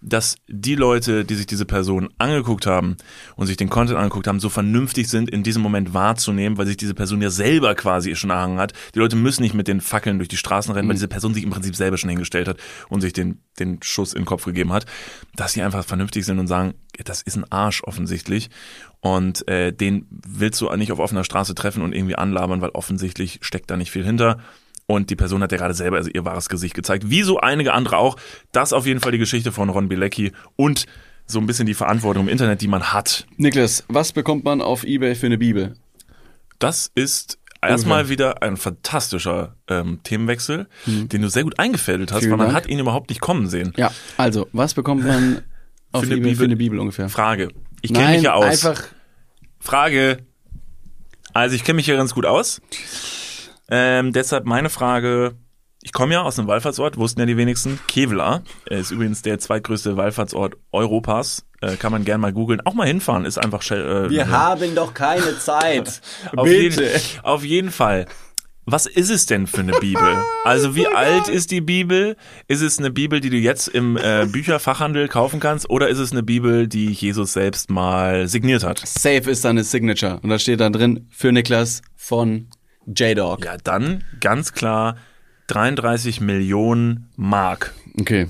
Speaker 4: dass die Leute, die sich diese Person angeguckt haben und sich den Content angeguckt haben, so vernünftig sind, in diesem Moment wahrzunehmen, weil sich diese Person ja selber quasi schon erhangen hat. Die Leute müssen nicht mit den Fackeln durch die Straßen rennen, weil diese Person sich im Prinzip selber schon hingestellt hat und sich den, den Schuss in den Kopf gegeben hat, dass sie einfach vernünftig sind und sagen, das ist ein Arsch offensichtlich und äh, den willst du nicht auf offener Straße treffen und irgendwie anlabern, weil offensichtlich steckt da nicht viel hinter. Und die Person hat ja gerade selber also ihr wahres Gesicht gezeigt, wie so einige andere auch. Das auf jeden Fall die Geschichte von Ron Bilecki und so ein bisschen die Verantwortung im Internet, die man hat.
Speaker 2: Niklas, was bekommt man auf Ebay für eine Bibel?
Speaker 4: Das ist erstmal wieder ein fantastischer ähm, Themenwechsel, den du sehr gut eingefädelt hast,
Speaker 2: Vielen
Speaker 4: weil man
Speaker 2: Dank.
Speaker 4: hat ihn überhaupt nicht kommen sehen.
Speaker 2: Ja, also, was bekommt man [laughs] auf
Speaker 4: eine
Speaker 2: Ebay
Speaker 4: Bibel-
Speaker 2: für eine Bibel ungefähr?
Speaker 4: Frage. Ich kenne mich ja aus.
Speaker 2: einfach
Speaker 4: Frage. Also ich kenne mich hier ganz gut aus. Ähm, deshalb meine Frage. Ich komme ja aus einem Wallfahrtsort, wussten ja die wenigsten. Kevlar ist übrigens der zweitgrößte Wallfahrtsort Europas. Äh, kann man gerne mal googeln. Auch mal hinfahren, ist einfach. Äh,
Speaker 2: Wir haben doch keine Zeit. [laughs]
Speaker 4: auf Jeden, auf jeden Fall. Was ist es denn für eine Bibel? Also wie [laughs] alt ist die Bibel? Ist es eine Bibel, die du jetzt im äh, Bücherfachhandel kaufen kannst? Oder ist es eine Bibel, die Jesus selbst mal signiert hat?
Speaker 2: Safe ist dann eine Signature. Und da steht dann drin, für Niklas von J-Dog.
Speaker 4: Ja, dann ganz klar 33 Millionen Mark.
Speaker 2: Okay.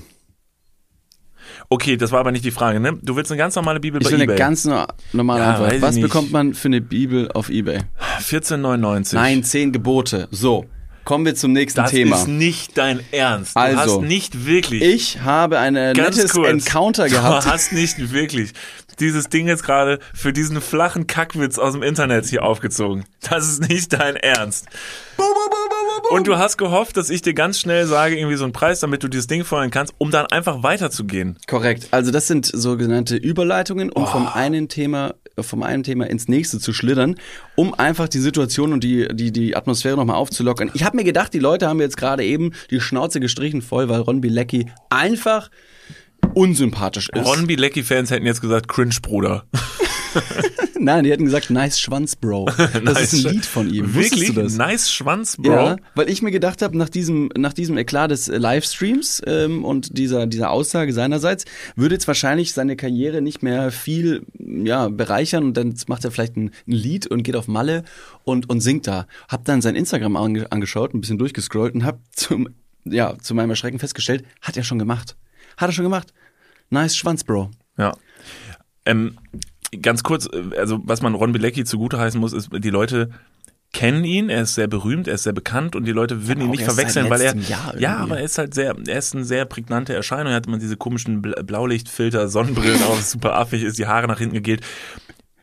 Speaker 4: Okay, das war aber nicht die Frage, ne? Du willst eine ganz normale Bibel
Speaker 2: Ich
Speaker 4: bei
Speaker 2: will
Speaker 4: eBay?
Speaker 2: eine ganz no- normale
Speaker 4: Ja,
Speaker 2: Antwort. Was bekommt man für eine Bibel auf Ebay?
Speaker 4: 14,99.
Speaker 2: Nein, zehn Gebote. So, kommen wir zum nächsten
Speaker 4: das
Speaker 2: Thema.
Speaker 4: ist nicht dein Ernst. Du
Speaker 2: Also,
Speaker 4: hast nicht wirklich.
Speaker 2: Ich habe ein
Speaker 4: Ganz
Speaker 2: nettes
Speaker 4: kurz.
Speaker 2: Encounter gehabt.
Speaker 4: Du hast nicht wirklich dieses Ding jetzt gerade für diesen flachen Kackwitz aus dem Internet hier aufgezogen. Das ist nicht dein Ernst. Und du hast gehofft, dass ich dir ganz schnell sage, irgendwie so einen Preis, damit du dieses Ding feuern kannst, um dann einfach weiterzugehen.
Speaker 2: Korrekt. Also das sind sogenannte Überleitungen, um vom einen Thema vom einen Thema ins nächste zu schlittern, um einfach die Situation und die die die Atmosphäre nochmal aufzulockern. Ich habe mir gedacht, die Leute haben jetzt gerade eben die Schnauze gestrichen voll, weil Ron Bilecki einfach unsympathisch ist.
Speaker 4: Ron Bilecki-Fans hätten jetzt gesagt, cringe, Bruder. [laughs] [laughs]
Speaker 2: Nein, die hätten gesagt, nice Schwanz, Bro. [laughs] Das
Speaker 4: Nice.
Speaker 2: ist ein Lied von ihm.
Speaker 4: Wirklich?
Speaker 2: Wusstest du das?
Speaker 4: Nice Schwanz, Bro.
Speaker 2: Ja, weil ich mir gedacht habe, nach diesem, nach diesem Eklat des äh, Livestreams ähm, und dieser, dieser Aussage seinerseits, würde jetzt wahrscheinlich seine Karriere nicht mehr viel ja, bereichern und dann macht er vielleicht ein, ein Lied und geht auf Malle und, und singt da. Hab dann sein Instagram ange angeschaut, ein bisschen durchgescrollt und hab zum, ja, zu meinem Erschrecken festgestellt, hat er schon gemacht. Hat er schon gemacht. Nice Schwanz, Bro.
Speaker 4: Ja. Ähm, ganz kurz, äh, also was man Ron Bilecki zugute heißen muss, ist, die Leute kennen ihn, er ist sehr berühmt, er ist sehr bekannt und die Leute würden ihn nicht verwechseln, weil er ja, aber er ist halt sehr, er ist eine sehr prägnante Erscheinung. Er hat immer diese komischen Bla- Blaulichtfilter, Sonnenbrillen auf, [laughs] super affig ist, die Haare nach hinten gegelt.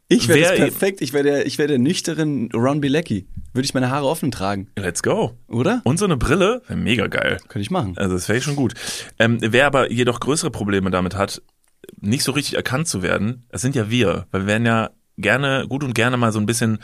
Speaker 2: Ich wäre perfekt. Ich wäre der, ich wäre der nüchteren Ron Bilecki. Würde ich meine Haare offen tragen,
Speaker 4: Let's go.
Speaker 2: oder?
Speaker 4: Und so eine Brille, wär mega geil.
Speaker 2: Könnte ich machen.
Speaker 4: Also das wäre schon gut. Ähm, wer aber jedoch größere Probleme damit hat, nicht so richtig erkannt zu werden, das sind ja wir, weil wir werden ja gerne, gut und gerne mal so ein bisschen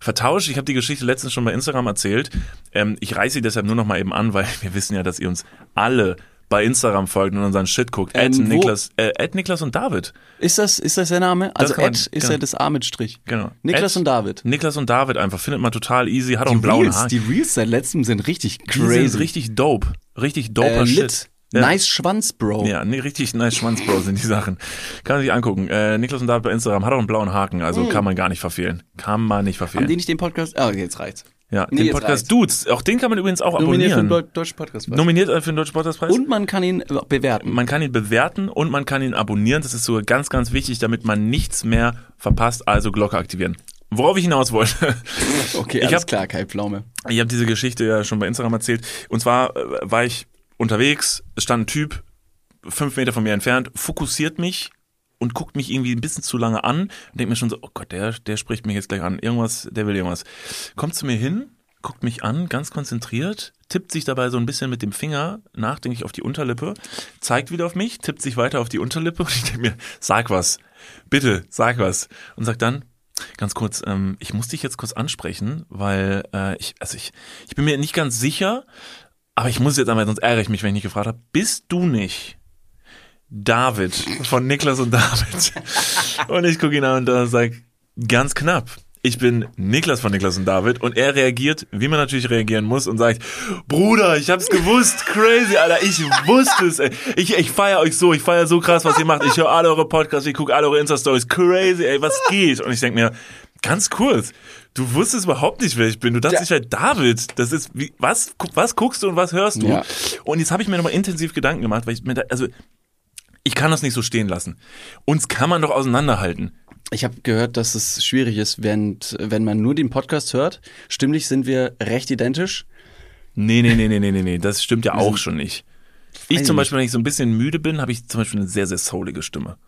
Speaker 4: vertauscht. Ich habe die Geschichte letztens schon bei Instagram erzählt. Ähm, ich reiße sie deshalb nur noch mal eben an, weil [laughs] wir wissen ja, dass ihr uns alle bei Instagram folgt und unseren Shit guckt.
Speaker 2: Ähm,
Speaker 4: Ed, Niklas, äh, Ed, Niklas und David.
Speaker 2: Ist das, ist das der Name? Also
Speaker 4: kann man-
Speaker 2: Ed ist
Speaker 4: genau.
Speaker 2: ja das A mit Strich.
Speaker 4: Genau.
Speaker 2: Niklas
Speaker 4: Ed,
Speaker 2: und David.
Speaker 4: Niklas und David einfach. Findet man total easy. Hat auch
Speaker 2: Die
Speaker 4: einen blauen
Speaker 2: Reels,
Speaker 4: Haar.
Speaker 2: die Reels seit letztem sind richtig
Speaker 4: Die
Speaker 2: crazy.
Speaker 4: sind richtig dope. Richtig doper
Speaker 2: äh,
Speaker 4: Shit.
Speaker 2: lit.
Speaker 4: Ja.
Speaker 2: Nice Schwanz, Bro.
Speaker 4: Ja, nee, richtig nice Schwanz, Bro, sind die Sachen. Kann man sich angucken. Äh, Niklas und David bei Instagram hat auch einen blauen Haken, also kann man gar nicht verfehlen. Kann man nicht
Speaker 2: Mm. Haben
Speaker 4: verfehlen.
Speaker 2: die nicht den Podcast? Ah, okay, jetzt reicht's.
Speaker 4: ja,
Speaker 2: Nee,
Speaker 4: den Podcast
Speaker 2: reicht's.
Speaker 4: Dudes, auch den kann man übrigens auch
Speaker 2: Nominiert für den
Speaker 4: abonnieren.
Speaker 2: Deu- Deutschen Podcast.
Speaker 4: Nominiert äh, für den Deutschen Podcastpreis.
Speaker 2: Und man kann ihn bewerten.
Speaker 4: man kann ihn bewerten und man kann ihn abonnieren. Das ist sogar ganz, ganz wichtig, damit man nichts mehr verpasst. Also Glocke aktivieren. Worauf ich hinaus wollte. [laughs]
Speaker 2: Okay,
Speaker 4: Ich
Speaker 2: alles
Speaker 4: hab-
Speaker 2: klar, Kai Pflaume.
Speaker 4: Ich habe diese Geschichte ja schon bei Instagram erzählt. Und zwar äh, war ich unterwegs, es stand ein Typ fünf Meter von mir entfernt, fokussiert mich und guckt mich irgendwie ein bisschen zu lange an und denkt mir schon so, oh Gott, der, der spricht mich jetzt gleich an. Irgendwas, der will irgendwas. Kommt zu mir hin, guckt mich an, ganz konzentriert, tippt sich dabei so ein bisschen mit dem Finger nachdenklich auf die Unterlippe, zeigt wieder auf mich, tippt sich weiter auf die Unterlippe [laughs] und ich denke mir, sag was. Bitte, sag was. Und sagt dann, Ganz kurz, ähm, ich muss dich jetzt kurz ansprechen, weil äh, ich, also ich, ich bin mir nicht ganz sicher, aber ich muss jetzt einmal, sonst ärgere ich mich, wenn ich nicht gefragt habe. Bist du nicht David von Niklas und David? [laughs] und ich gucke ihn an und sage, ganz knapp. Ich bin Niklas von Niklas und David und er reagiert, wie man natürlich reagieren muss und sagt, Bruder, ich hab's gewusst, crazy, Alter, ich wusste es, ey. Ich, ich feier euch so, ich feier so krass, was ihr macht. Ich höre alle eure Podcasts, ich gucke alle eure Insta-Stories, crazy, ey, was geht? Und ich denk mir, ganz kurz, du wusstest überhaupt nicht, wer ich bin. Du dachtest, ich wäre David. Das ist, wie, was, was guckst du und was hörst du?
Speaker 2: Ja.
Speaker 4: Und jetzt habe ich mir nochmal intensiv Gedanken gemacht, weil ich mir da, also, ich kann das nicht so stehen lassen. Uns kann man doch auseinanderhalten.
Speaker 2: Ich habe gehört, dass es schwierig ist, wenn, wenn man nur den Podcast hört. Stimmlich sind wir recht identisch.
Speaker 4: Nee, nee, nee, nee, nee, nee, nee, das stimmt ja auch schon nicht. Ich zum Beispiel, wenn ich so ein bisschen müde bin, habe ich zum Beispiel eine sehr, sehr soulige Stimme.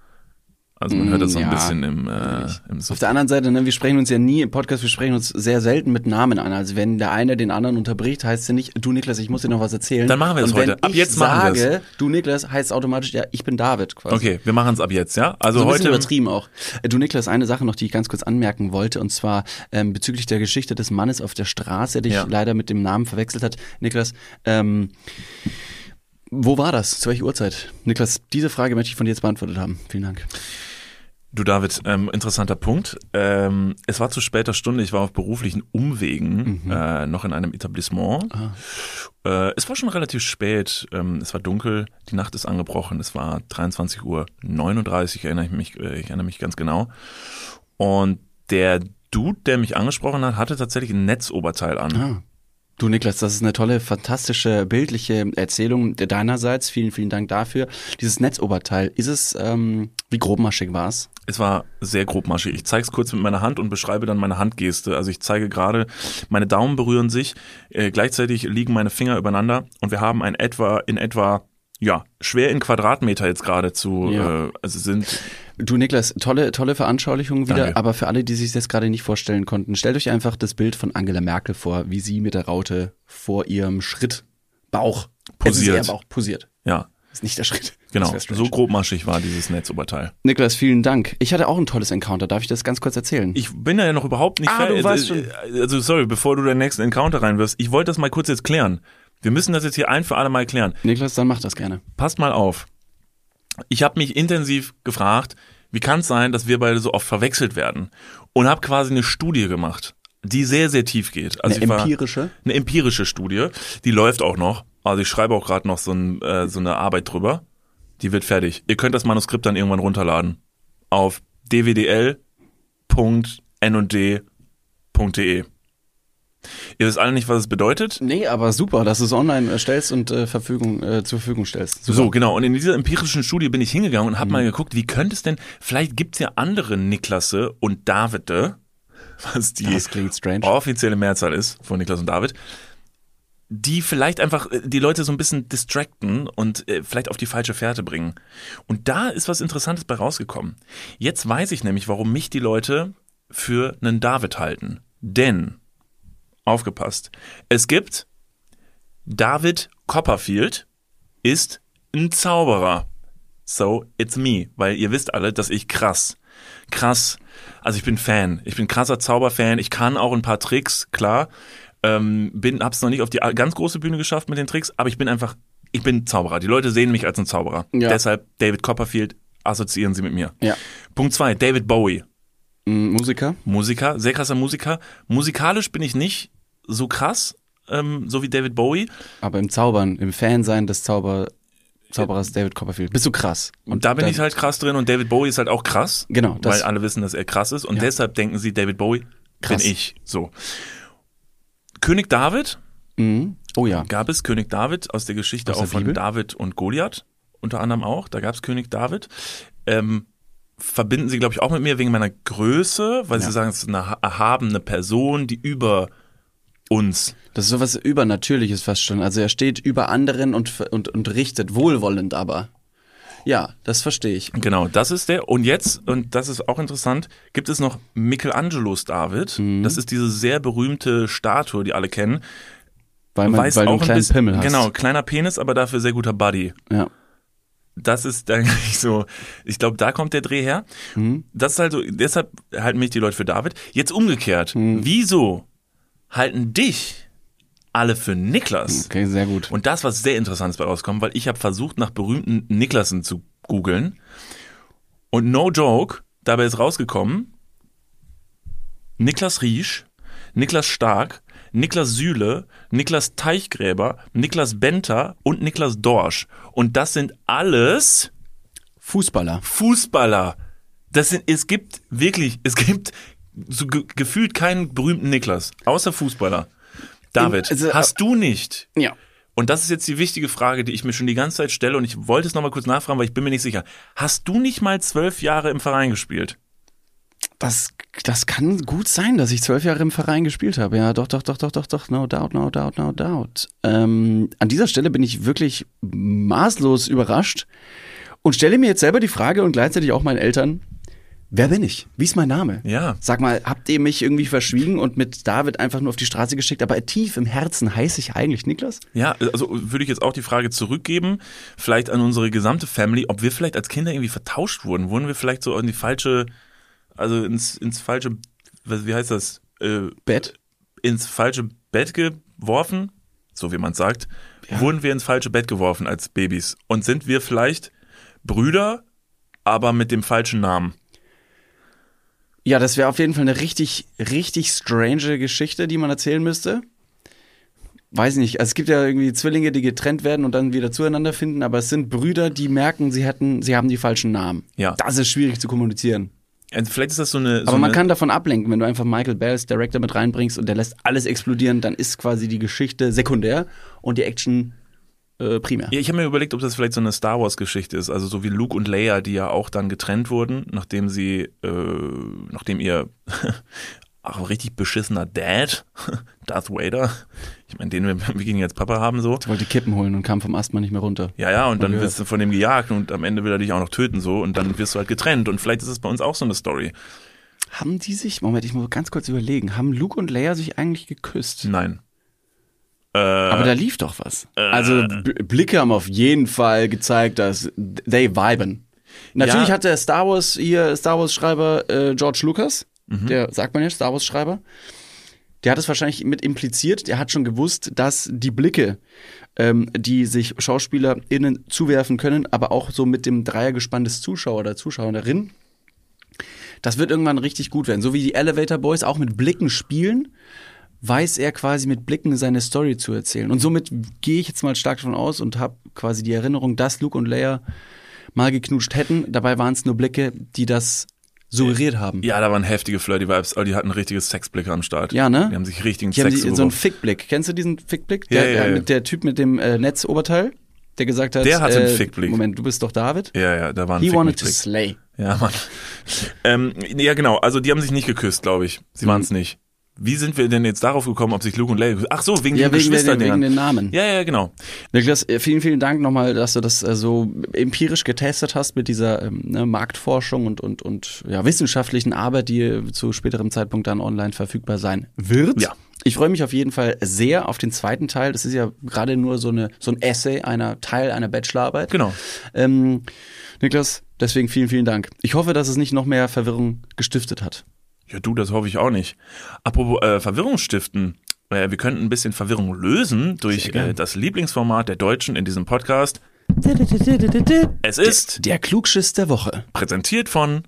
Speaker 4: Also man hört das so ein
Speaker 2: ja,
Speaker 4: bisschen im, äh, im
Speaker 2: Auf der anderen Seite, ne, wir sprechen uns ja nie im Podcast, wir sprechen uns sehr selten mit Namen an. Also wenn der eine den anderen unterbricht, heißt es ja nicht, du Niklas, ich muss dir noch was erzählen.
Speaker 4: Dann machen wir das heute. Ab jetzt machen wir
Speaker 2: sage, du Niklas, heißt es automatisch, ja, ich bin David quasi.
Speaker 4: Okay, wir machen es ab jetzt, ja? Also
Speaker 2: So ein bisschen
Speaker 4: heute.
Speaker 2: übertrieben auch. Äh, Du Niklas, eine Sache noch, die ich ganz kurz anmerken wollte, und zwar ähm, bezüglich der Geschichte des Mannes auf der Straße, der dich
Speaker 4: Ja.
Speaker 2: leider mit dem Namen verwechselt hat. Niklas, ähm, wo war das? Zu welcher Uhrzeit? Niklas, diese Frage möchte ich von dir jetzt beantwortet haben. Vielen Dank.
Speaker 4: Du David, ähm, interessanter Punkt. Ähm, es war zu später Stunde, ich war auf beruflichen Umwegen,
Speaker 2: Mhm.
Speaker 4: äh, noch in einem Etablissement.
Speaker 2: Ah.
Speaker 4: Äh, es war schon relativ spät, ähm, es war dunkel, die Nacht ist angebrochen, es war 23 Uhr 39, erinnere ich mich, äh, ich erinnere mich ganz genau. Und der Dude, der mich angesprochen hat, hatte tatsächlich ein Netzoberteil an.
Speaker 2: Ah. Du Niklas, das ist eine tolle, fantastische, bildliche Erzählung deinerseits. Vielen, vielen Dank dafür. Dieses Netzoberteil, ist es, ähm, wie grobmaschig war es?
Speaker 4: Es war sehr grobmaschig. Ich zeige es kurz mit meiner Hand und beschreibe dann meine Handgeste. Also ich zeige gerade, meine Daumen berühren sich, äh, gleichzeitig liegen meine Finger übereinander und wir haben ein etwa in etwa ja schwer in Quadratmeter jetzt gerade zu.
Speaker 2: Ja.
Speaker 4: Äh, also sind
Speaker 2: Du Niklas, tolle, tolle Veranschaulichung wieder,
Speaker 4: Danke.
Speaker 2: aber für alle, die sich das gerade nicht vorstellen konnten, stellt euch einfach das Bild von Angela Merkel vor, wie sie mit der Raute vor ihrem Schritt Bauch
Speaker 4: Posiert.
Speaker 2: Bauch posiert.
Speaker 4: Ja,
Speaker 2: Ist nicht der Schritt.
Speaker 4: Genau. So grobmaschig war dieses Netzoberteil.
Speaker 2: Niklas, vielen Dank. Ich hatte auch ein tolles Encounter. Darf ich das ganz kurz erzählen?
Speaker 4: Ich bin ja noch überhaupt nicht
Speaker 2: Ah, du
Speaker 4: fertig.
Speaker 2: weißt schon.
Speaker 4: Also sorry, bevor du deinen nächsten Encounter reinwirfst, ich wollte das mal kurz jetzt klären. Wir müssen das jetzt hier ein für alle Mal klären.
Speaker 2: Niklas, dann mach das gerne.
Speaker 4: Passt mal auf. Ich habe mich intensiv gefragt, wie kann es sein, dass wir beide so oft verwechselt werden? Und habe quasi eine Studie gemacht, die sehr, sehr tief geht. Also
Speaker 2: Eine empirische?
Speaker 4: Eine empirische Studie, die läuft auch noch. Also ich schreibe auch gerade noch so, ein, äh, so eine Arbeit drüber. Die wird fertig. Ihr könnt das Manuskript dann irgendwann runterladen auf dwdl.n&d.de. Ihr wisst alle nicht, was es bedeutet.
Speaker 2: Nee, aber super, dass du es online äh, stellst und äh, Verfügung, äh, zur Verfügung stellst. Super.
Speaker 4: So, genau. Und in dieser empirischen Studie bin ich hingegangen und habe mal geguckt, wie könnte es denn, vielleicht gibt's ja andere Niklasse und Davide, [laughs] was die offizielle Mehrzahl ist von Niklas und David, die vielleicht einfach äh, die Leute so ein bisschen distracten und äh, vielleicht auf die falsche Fährte bringen. Und da ist was Interessantes bei rausgekommen. Jetzt weiß ich nämlich, warum mich die Leute für einen David halten. Denn, aufgepasst, es gibt David Copperfield ist ein Zauberer. So, it's me. Weil ihr wisst alle, dass ich krass, krass, also ich bin Fan. Ich bin krasser Zauberfan. Ich kann auch ein paar Tricks, klar. Ähm, bin, hab's noch nicht auf die ganz große Bühne geschafft mit den Tricks, aber ich bin einfach, ich bin Zauberer. Die Leute sehen mich als ein Zauberer.
Speaker 2: Ja.
Speaker 4: Deshalb David Copperfield, assoziieren sie mit mir.
Speaker 2: Ja.
Speaker 4: Punkt zwei, David Bowie.
Speaker 2: Mm, Musiker?
Speaker 4: Musiker, sehr krasser Musiker. Musikalisch bin ich nicht so krass, ähm, so wie David Bowie.
Speaker 2: Aber im Zaubern, im Fansein des Zauber, Zauberers David Copperfield. Bist du krass?
Speaker 4: Und da bin ich halt krass drin und David Bowie ist halt auch krass.
Speaker 2: Genau, das-
Speaker 4: weil alle wissen, dass er krass ist und
Speaker 2: Ja.
Speaker 4: deshalb denken sie, David Bowie
Speaker 2: Krass.
Speaker 4: bin ich. So. König David
Speaker 2: Mhm. Oh ja.
Speaker 4: gab es König David aus der Geschichte
Speaker 2: Aus
Speaker 4: auch
Speaker 2: der
Speaker 4: von
Speaker 2: Bibel?
Speaker 4: David und Goliath unter anderem auch. Da gab es König David. Ähm, verbinden sie, glaube ich, auch mit mir wegen meiner Größe, weil
Speaker 2: Ja.
Speaker 4: sie sagen, es ist eine erhabene Person, die über uns
Speaker 2: Das ist sowas Übernatürliches fast schon. Also er steht über anderen und, und, und richtet wohlwollend aber. Ja, das verstehe ich.
Speaker 4: Genau, das ist der. Und jetzt, und das ist auch interessant, gibt es noch Michelangelos David.
Speaker 2: Mhm.
Speaker 4: Das ist diese sehr berühmte Statue, die alle kennen.
Speaker 2: Weil, man,
Speaker 4: Weiß
Speaker 2: weil du
Speaker 4: auch
Speaker 2: einen
Speaker 4: ein
Speaker 2: kleinen
Speaker 4: bisschen,
Speaker 2: Pimmel hast.
Speaker 4: Genau, kleiner Penis, aber dafür sehr guter Buddy.
Speaker 2: Ja.
Speaker 4: Das ist [laughs] eigentlich so, ich glaube, da kommt der Dreh her.
Speaker 2: Mhm.
Speaker 4: Das ist halt so, deshalb halten mich die Leute für David. Jetzt umgekehrt,
Speaker 2: Mhm.
Speaker 4: wieso halten dich alle für Niklas?
Speaker 2: Okay, sehr gut.
Speaker 4: Und das, was sehr interessantes bei rauskommt, weil ich habe versucht, nach berühmten Niklasen zu googeln. Und no joke, dabei ist rausgekommen, Niklas Riesch, Niklas Stark, Niklas Süle, Niklas Teichgräber, Niklas Benter und Niklas Dorsch. Und das sind alles
Speaker 2: Fußballer.
Speaker 4: Fußballer. Das sind, es gibt wirklich, es gibt so ge gefühlt keinen berühmten Niklas, außer Fußballer. David,
Speaker 2: Also,
Speaker 4: hast du nicht
Speaker 2: Ja.
Speaker 4: und das ist jetzt die wichtige Frage, die ich mir schon die ganze Zeit stelle und ich wollte es nochmal kurz nachfragen, weil ich bin mir nicht sicher. Hast du nicht mal zwölf Jahre im Verein gespielt?
Speaker 2: Das, das kann gut sein, dass ich zwölf Jahre im Verein gespielt habe. Ja, doch, doch, doch, doch, doch, doch. No doubt, no doubt, no doubt. Ähm, an dieser Stelle bin ich wirklich maßlos überrascht und stelle mir jetzt selber die Frage und gleichzeitig auch meinen Eltern, wer bin ich? Wie ist mein Name?
Speaker 4: Ja.
Speaker 2: Sag mal, habt ihr mich irgendwie verschwiegen und mit David einfach nur auf die Straße geschickt? Aber tief im Herzen heiße ich eigentlich Niklas?
Speaker 4: Ja, also würde ich jetzt auch die Frage zurückgeben, vielleicht an unsere gesamte Family, ob wir vielleicht als Kinder irgendwie vertauscht wurden. Wurden wir vielleicht so in die falsche, also ins, ins falsche, wie heißt das? Äh,
Speaker 2: Bett?
Speaker 4: ins falsche Bett geworfen, so wie man sagt, wurden wir ins falsche Bett geworfen als Babys. Und sind wir vielleicht Brüder, aber mit dem falschen Namen.
Speaker 2: Ja, das wäre auf jeden Fall eine richtig, richtig strange Geschichte, die man erzählen müsste. Weiß nicht, also es gibt ja irgendwie Zwillinge, die getrennt werden und dann wieder zueinander finden, aber es sind Brüder, die merken, sie hätten, sie haben die falschen Namen.
Speaker 4: Ja.
Speaker 2: Das ist schwierig zu kommunizieren.
Speaker 4: Also vielleicht ist das so eine. So
Speaker 2: Aber man
Speaker 4: eine,
Speaker 2: kann davon ablenken, wenn du einfach Michael Bell als Director mit reinbringst und der lässt alles explodieren, dann ist quasi die Geschichte sekundär und die Action äh, primär.
Speaker 4: Ja, ich habe mir überlegt, ob das vielleicht so eine Star Wars Geschichte ist, also so wie Luke und Leia, die ja auch dann getrennt wurden, nachdem sie, äh, nachdem ihr [laughs] auch richtig beschissener Dad, [laughs] Darth Vader. Ich meine, den wir wir ihn jetzt Papa haben so.
Speaker 2: Ich wollte die Kippen holen und kam vom Ast mal nicht mehr runter.
Speaker 4: Ja, ja, und dann wirst du von dem gejagt und am Ende will er dich auch noch töten so und dann wirst du halt getrennt und vielleicht ist es bei uns auch so eine Story.
Speaker 2: Haben die sich, Moment, ich muss ganz kurz überlegen, haben Luke und Leia sich eigentlich geküsst?
Speaker 4: Nein. Äh,
Speaker 2: Aber da lief doch was. Also B Blicke haben auf jeden Fall gezeigt, dass they viben. Natürlich
Speaker 4: Ja.
Speaker 2: hat der Star Wars hier Star Wars Schreiber äh, George Lucas, der sagt man jetzt Star Wars Schreiber, der hat es wahrscheinlich mit impliziert. Der hat schon gewusst, dass die Blicke, ähm, die sich SchauspielerInnen zuwerfen können, aber auch so mit dem Dreiergespann des Zuschauer oder Zuschauerin, das wird irgendwann richtig gut werden. So wie die Elevator Boys auch mit Blicken spielen, weiß er quasi mit Blicken seine Story zu erzählen. Und somit gehe ich jetzt mal stark davon aus und habe quasi die Erinnerung, dass Luke und Leia mal geknutscht hätten. Dabei waren es nur Blicke, die das suggeriert haben.
Speaker 4: ja, da waren heftige Flirty-Vibes, aber die hatten richtiges Sexblicke am Start.
Speaker 2: Ja, ne?
Speaker 4: Die haben sich richtigen
Speaker 2: Die haben
Speaker 4: Sex
Speaker 2: die, so einen. Fickblick. Kennst du diesen Fickblick?
Speaker 4: Ja,
Speaker 2: Der,
Speaker 4: ja,
Speaker 2: der,
Speaker 4: ja.
Speaker 2: Mit der Typ mit dem äh, Netzoberteil, der gesagt hat,
Speaker 4: Der hatte einen
Speaker 2: äh,
Speaker 4: Fickblick.
Speaker 2: Moment, du bist doch David.
Speaker 4: Ja, ja, da waren
Speaker 2: He wanted to slay.
Speaker 4: Ja, Mann. ähm, ja, genau. Also die haben sich nicht geküsst, glaube ich. Sie
Speaker 2: Mhm.
Speaker 4: waren es nicht. Wie sind wir denn jetzt darauf gekommen, ob sich Luke und Leia... Ach so, wegen
Speaker 2: Ja,
Speaker 4: den
Speaker 2: wegen, der, wegen
Speaker 4: Geschwisterdingern.
Speaker 2: den Namen.
Speaker 4: Ja, ja, genau.
Speaker 2: Niklas, äh, vielen, vielen Dank nochmal, dass du das äh, so empirisch getestet hast mit dieser ähm, ne, Marktforschung und, und, und ja, wissenschaftlichen Arbeit, die äh, zu späterem Zeitpunkt dann online verfügbar sein wird.
Speaker 4: Ja.
Speaker 2: Ich freue mich auf jeden Fall sehr auf den zweiten Teil. Das ist ja gerade nur so, eine, so ein Essay, einer Teil einer Bachelorarbeit.
Speaker 4: Genau.
Speaker 2: Ähm, Niklas, deswegen vielen, vielen Dank. Ich hoffe, dass es nicht noch mehr Verwirrung gestiftet hat.
Speaker 4: Ja, du, das hoffe ich auch nicht. Apropos äh, Verwirrung stiften. Äh, wir könnten ein bisschen Verwirrung lösen durch äh, das Lieblingsformat der Deutschen in diesem Podcast. Es ist
Speaker 2: Der Klugschiss der Woche.
Speaker 4: präsentiert von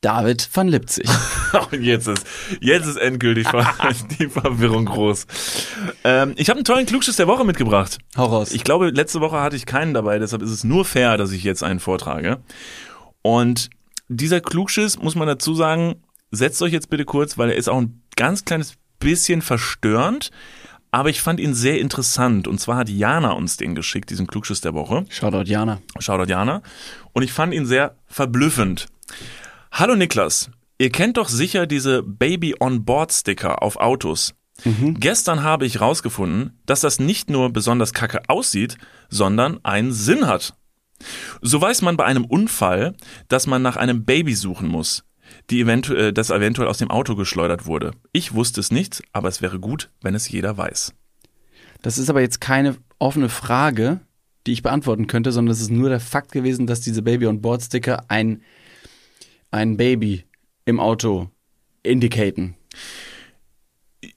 Speaker 2: David van Lipzig. [laughs]
Speaker 4: Und jetzt ist, jetzt ist endgültig [laughs] die Verwirrung groß. Ähm, ich habe einen tollen Klugschiss der Woche mitgebracht.
Speaker 2: Hau raus.
Speaker 4: Ich glaube, letzte Woche hatte ich keinen dabei, deshalb ist es nur fair, dass ich jetzt einen vortrage. Und dieser Klugschiss, muss man dazu sagen, setzt euch jetzt bitte kurz, weil er ist auch ein ganz kleines bisschen verstörend, aber ich fand ihn sehr interessant. Und zwar hat Jana uns den geschickt, diesen Klugschiss der Woche.
Speaker 2: Shoutout Jana.
Speaker 4: Shoutout Jana. Und ich fand ihn sehr verblüffend. Hallo Niklas, ihr kennt doch sicher diese Baby on Board Sticker auf Autos. Gestern habe ich rausgefunden, dass das nicht nur besonders kacke aussieht, sondern einen Sinn hat. So weiß man bei einem Unfall, dass man nach einem Baby suchen muss, die eventu äh, das eventuell aus dem Auto geschleudert wurde. Ich wusste es nicht, aber es wäre gut, wenn es jeder weiß.
Speaker 2: Das ist aber jetzt keine offene Frage, die ich beantworten könnte, sondern es ist nur der Fakt gewesen, dass diese Baby on Board Sticker ein, ein Baby im Auto indicaten.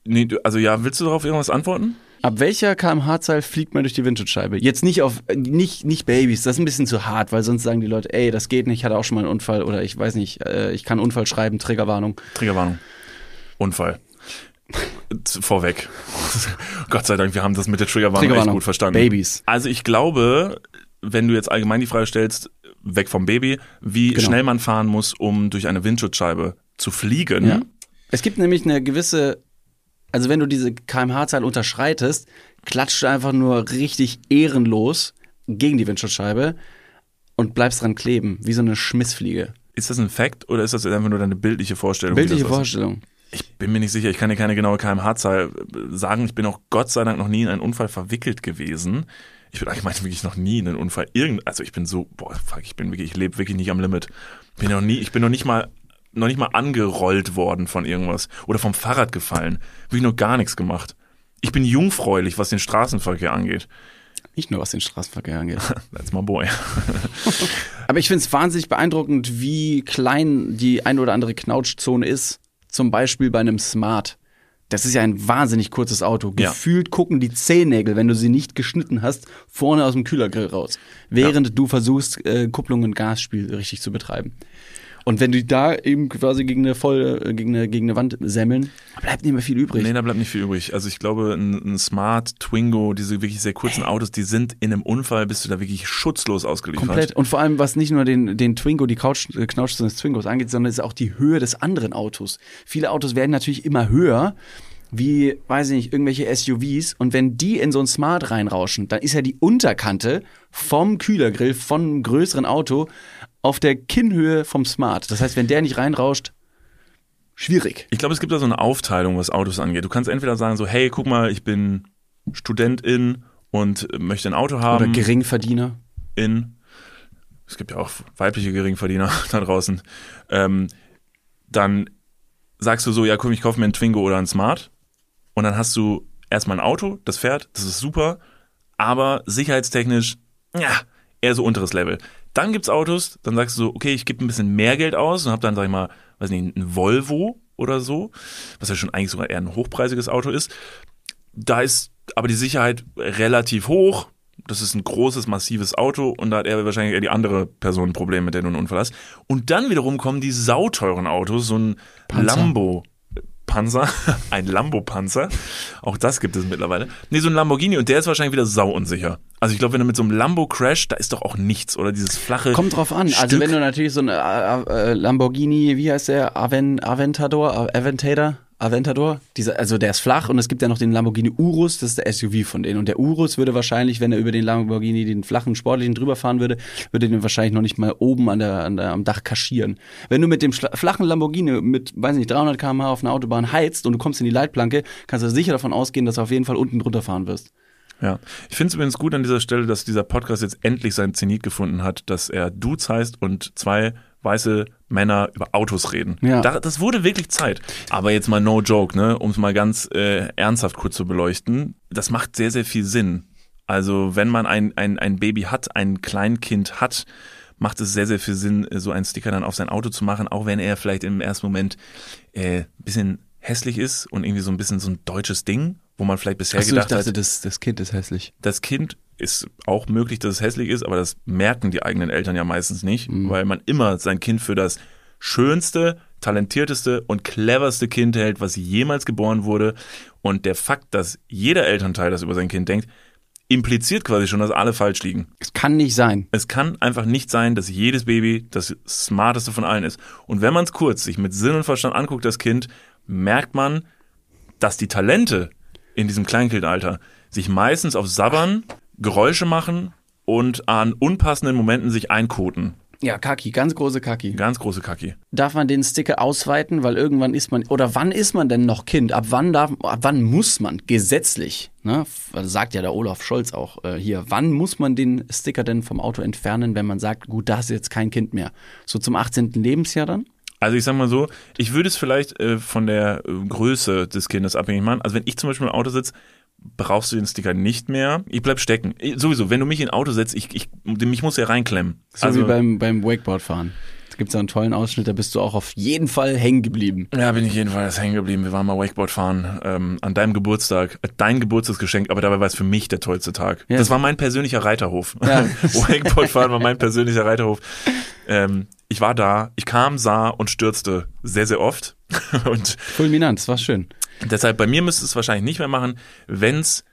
Speaker 4: Nee, also ja, willst du darauf irgendwas antworten?
Speaker 2: Ab welcher kmh-Zahl fliegt man durch die Windschutzscheibe? Jetzt nicht auf, nicht, nicht Babys, das ist ein bisschen zu hart, weil sonst sagen die Leute, ey, das geht nicht, ich hatte auch schon mal einen Unfall oder ich weiß nicht, äh, ich kann Unfall schreiben, Triggerwarnung.
Speaker 4: Triggerwarnung. Unfall. Vorweg. [laughs] Gott sei Dank, wir haben das mit der Triggerwarnung, echt
Speaker 2: Triggerwarnung.
Speaker 4: gut verstanden.
Speaker 2: Babys.
Speaker 4: Also ich glaube, wenn du jetzt allgemein die Frage stellst, weg vom Baby, wie
Speaker 2: Genau.
Speaker 4: schnell man fahren muss, um durch eine Windschutzscheibe zu fliegen.
Speaker 2: Ja. Es gibt nämlich eine gewisse, also wenn du diese kmh-Zahl unterschreitest, klatscht du einfach nur richtig ehrenlos gegen die Windschutzscheibe und bleibst dran kleben, wie so eine Schmissfliege.
Speaker 4: Ist das ein Fact oder ist das einfach nur deine bildliche Vorstellung?
Speaker 2: Bildliche? Vorstellung.
Speaker 4: Ich bin mir nicht sicher, ich kann dir keine genaue kmh-Zahl äh, sagen. Ich bin auch Gott sei Dank noch nie in einen Unfall verwickelt gewesen. Ich bin allgemein [laughs] wirklich noch nie in einen Unfall. Irgend, also ich bin so, boah, fuck, ich bin wirklich, ich lebe wirklich nicht am Limit. Bin noch nie, ich bin noch nicht mal, noch nicht mal angerollt worden von irgendwas oder vom Fahrrad gefallen. Wirklich noch gar nichts gemacht. Ich bin jungfräulich, was den Straßenverkehr angeht.
Speaker 2: Nicht nur was den Straßenverkehr angeht. [laughs]
Speaker 4: That's my boy. [laughs]
Speaker 2: Aber ich finde es wahnsinnig beeindruckend, wie klein die ein oder andere Knautschzone ist. Zum Beispiel bei einem Smart. Das ist ja ein wahnsinnig kurzes Auto.
Speaker 4: Ja.
Speaker 2: Gefühlt gucken die Zehennägel, wenn du sie nicht geschnitten hast, vorne aus dem Kühlergrill raus. Während du versuchst, äh, Kupplung und Gasspiel richtig zu betreiben. Und wenn die da eben quasi gegen eine voll, äh, gegen eine, gegen eine Wand semmeln, bleibt nicht mehr viel übrig.
Speaker 4: Nee, da bleibt nicht viel übrig. Also ich glaube, ein, ein Smart, Twingo, diese wirklich sehr kurzen Autos, die sind in einem Unfall, bist du da wirklich schutzlos ausgeliefert.
Speaker 2: Komplett. Und vor allem, was nicht nur den, den Twingo, die Couch, äh, Knautschzone des Twingos angeht, sondern es ist auch die Höhe des anderen Autos. Viele Autos werden natürlich immer höher, wie, weiß ich nicht, irgendwelche SUVs. Und wenn die in so ein Smart reinrauschen, dann ist ja die Unterkante vom Kühlergrill von einem größeren Auto auf der Kinnhöhe vom Smart. Das heißt, wenn der nicht reinrauscht, schwierig.
Speaker 4: Ich glaube, es gibt da so eine Aufteilung, was Autos angeht. Du kannst entweder sagen so, hey, guck mal, ich bin Studentin und möchte ein Auto haben.
Speaker 2: Oder Geringverdiener.
Speaker 4: in, es gibt ja auch weibliche Geringverdiener [laughs] da draußen, ähm, dann sagst du so, ja, komm, ich kaufe mir einen Twingo oder einen Smart und dann hast du erstmal ein Auto, das fährt, das ist super, aber sicherheitstechnisch, ja, eher so unteres Level. Dann gibt's Autos, dann sagst du so, okay, ich gebe ein bisschen mehr Geld aus und hab dann, sag ich mal, weiß nicht, ein Volvo oder so, was ja schon eigentlich sogar eher ein hochpreisiges Auto ist. Da ist aber die Sicherheit relativ hoch. Das ist ein großes, massives Auto und da hat er wahrscheinlich eher die andere Person ein Problem, mit der du einen Unfall hast. Und dann wiederum kommen die sauteuren Autos, so ein
Speaker 2: Panzer.
Speaker 4: Lambo. Panzer, [laughs] ein Lambo-Panzer. Auch das gibt es mittlerweile. Nee, so ein Lamborghini und der ist wahrscheinlich wieder sauunsicher. Also ich glaube, wenn du mit so einem Lambo crasht, da ist doch auch nichts, oder? Dieses flache.
Speaker 2: Kommt drauf an. Also
Speaker 4: Stück.
Speaker 2: wenn du natürlich so ein äh, äh, Lamborghini, wie heißt der? Aven, Aventador? Äh, Aventador? Dieser, also der ist flach und es gibt ja noch den Lamborghini Urus, das ist der SUV von denen. Und der Urus würde wahrscheinlich, wenn er über den Lamborghini, den flachen, sportlichen drüber fahren würde, würde den wahrscheinlich noch nicht mal oben an der, an der, am Dach kaschieren. Wenn du mit dem flachen Lamborghini mit, weiß nicht, 300 km/h auf einer Autobahn heizt und du kommst in die Leitplanke, kannst du sicher davon ausgehen, dass du auf jeden Fall unten drunter fahren wirst.
Speaker 4: Ja, ich finde es übrigens gut an dieser Stelle, dass dieser Podcast jetzt endlich seinen Zenit gefunden hat, dass er Dudes heißt und zwei weiße Männer über Autos reden.
Speaker 2: Ja.
Speaker 4: Da, das wurde wirklich Zeit. Aber jetzt mal no joke, ne, um es mal ganz äh, ernsthaft kurz zu beleuchten. Das macht sehr, sehr viel Sinn. Also wenn man ein, ein, ein Baby hat, ein Kleinkind hat, macht es sehr, sehr viel Sinn, so einen Sticker dann auf sein Auto zu machen, auch wenn er vielleicht im ersten Moment äh, ein bisschen hässlich ist und irgendwie so ein bisschen so ein deutsches Ding, wo man vielleicht bisher
Speaker 2: Achso, ich
Speaker 4: gedacht
Speaker 2: dachte,
Speaker 4: hat,
Speaker 2: das, das Kind ist hässlich.
Speaker 4: das Kind ist auch möglich, dass es hässlich ist, aber das merken die eigenen Eltern ja meistens nicht, weil man immer sein Kind für das schönste, talentierteste und cleverste Kind hält, was jemals geboren wurde. Und der Fakt, dass jeder Elternteil das über sein Kind denkt, impliziert quasi schon, dass alle falsch liegen.
Speaker 2: Es kann nicht sein.
Speaker 4: Es kann einfach nicht sein, dass jedes Baby das smarteste von allen ist. Und wenn man es kurz sich mit Sinn und Verstand anguckt, das Kind, merkt man, dass die Talente in diesem Kleinkindalter sich meistens auf Sabbern, Geräusche machen und an unpassenden Momenten sich einkoten.
Speaker 2: Ja, Kaki, ganz große Kaki.
Speaker 4: Ganz große Kacki.
Speaker 2: Darf man den Sticker ausweiten, weil irgendwann ist man oder wann ist man denn noch Kind? Ab wann darf, ab wann muss man gesetzlich? Ne, sagt ja der Olaf Scholz auch äh, hier. Wann muss man den Sticker denn vom Auto entfernen, wenn man sagt, gut, da ist jetzt kein Kind mehr? So zum 18. Lebensjahr dann?
Speaker 4: Also ich sag mal so, ich würde es vielleicht äh, von der äh, Größe des Kindes abhängig machen. Also wenn ich zum Beispiel im Auto sitze, brauchst du den Sticker nicht mehr. Ich bleib stecken. Ich, sowieso, wenn du mich in ein Auto setzt, ich, ich, mich muss ja reinklemmen.
Speaker 2: So wie beim, beim Wakeboardfahren. Da gibt es einen tollen Ausschnitt, da bist du auch auf jeden Fall hängen geblieben.
Speaker 4: Ja, bin ich jedenfalls hängen geblieben. Wir waren mal Wakeboard fahren ähm, an deinem Geburtstag. Äh, Dein Geburtstagsgeschenk, aber dabei war es für mich der tollste Tag.
Speaker 2: Ja.
Speaker 4: Das war mein persönlicher Reiterhof.
Speaker 2: Ja. [laughs]
Speaker 4: Wakeboard fahren war mein persönlicher Reiterhof. Ähm, ich war da, ich kam, sah und stürzte sehr, sehr oft. [laughs] und
Speaker 2: Fulminant, das war schön.
Speaker 4: deshalb bei mir müsste es wahrscheinlich nicht mehr machen, wenn es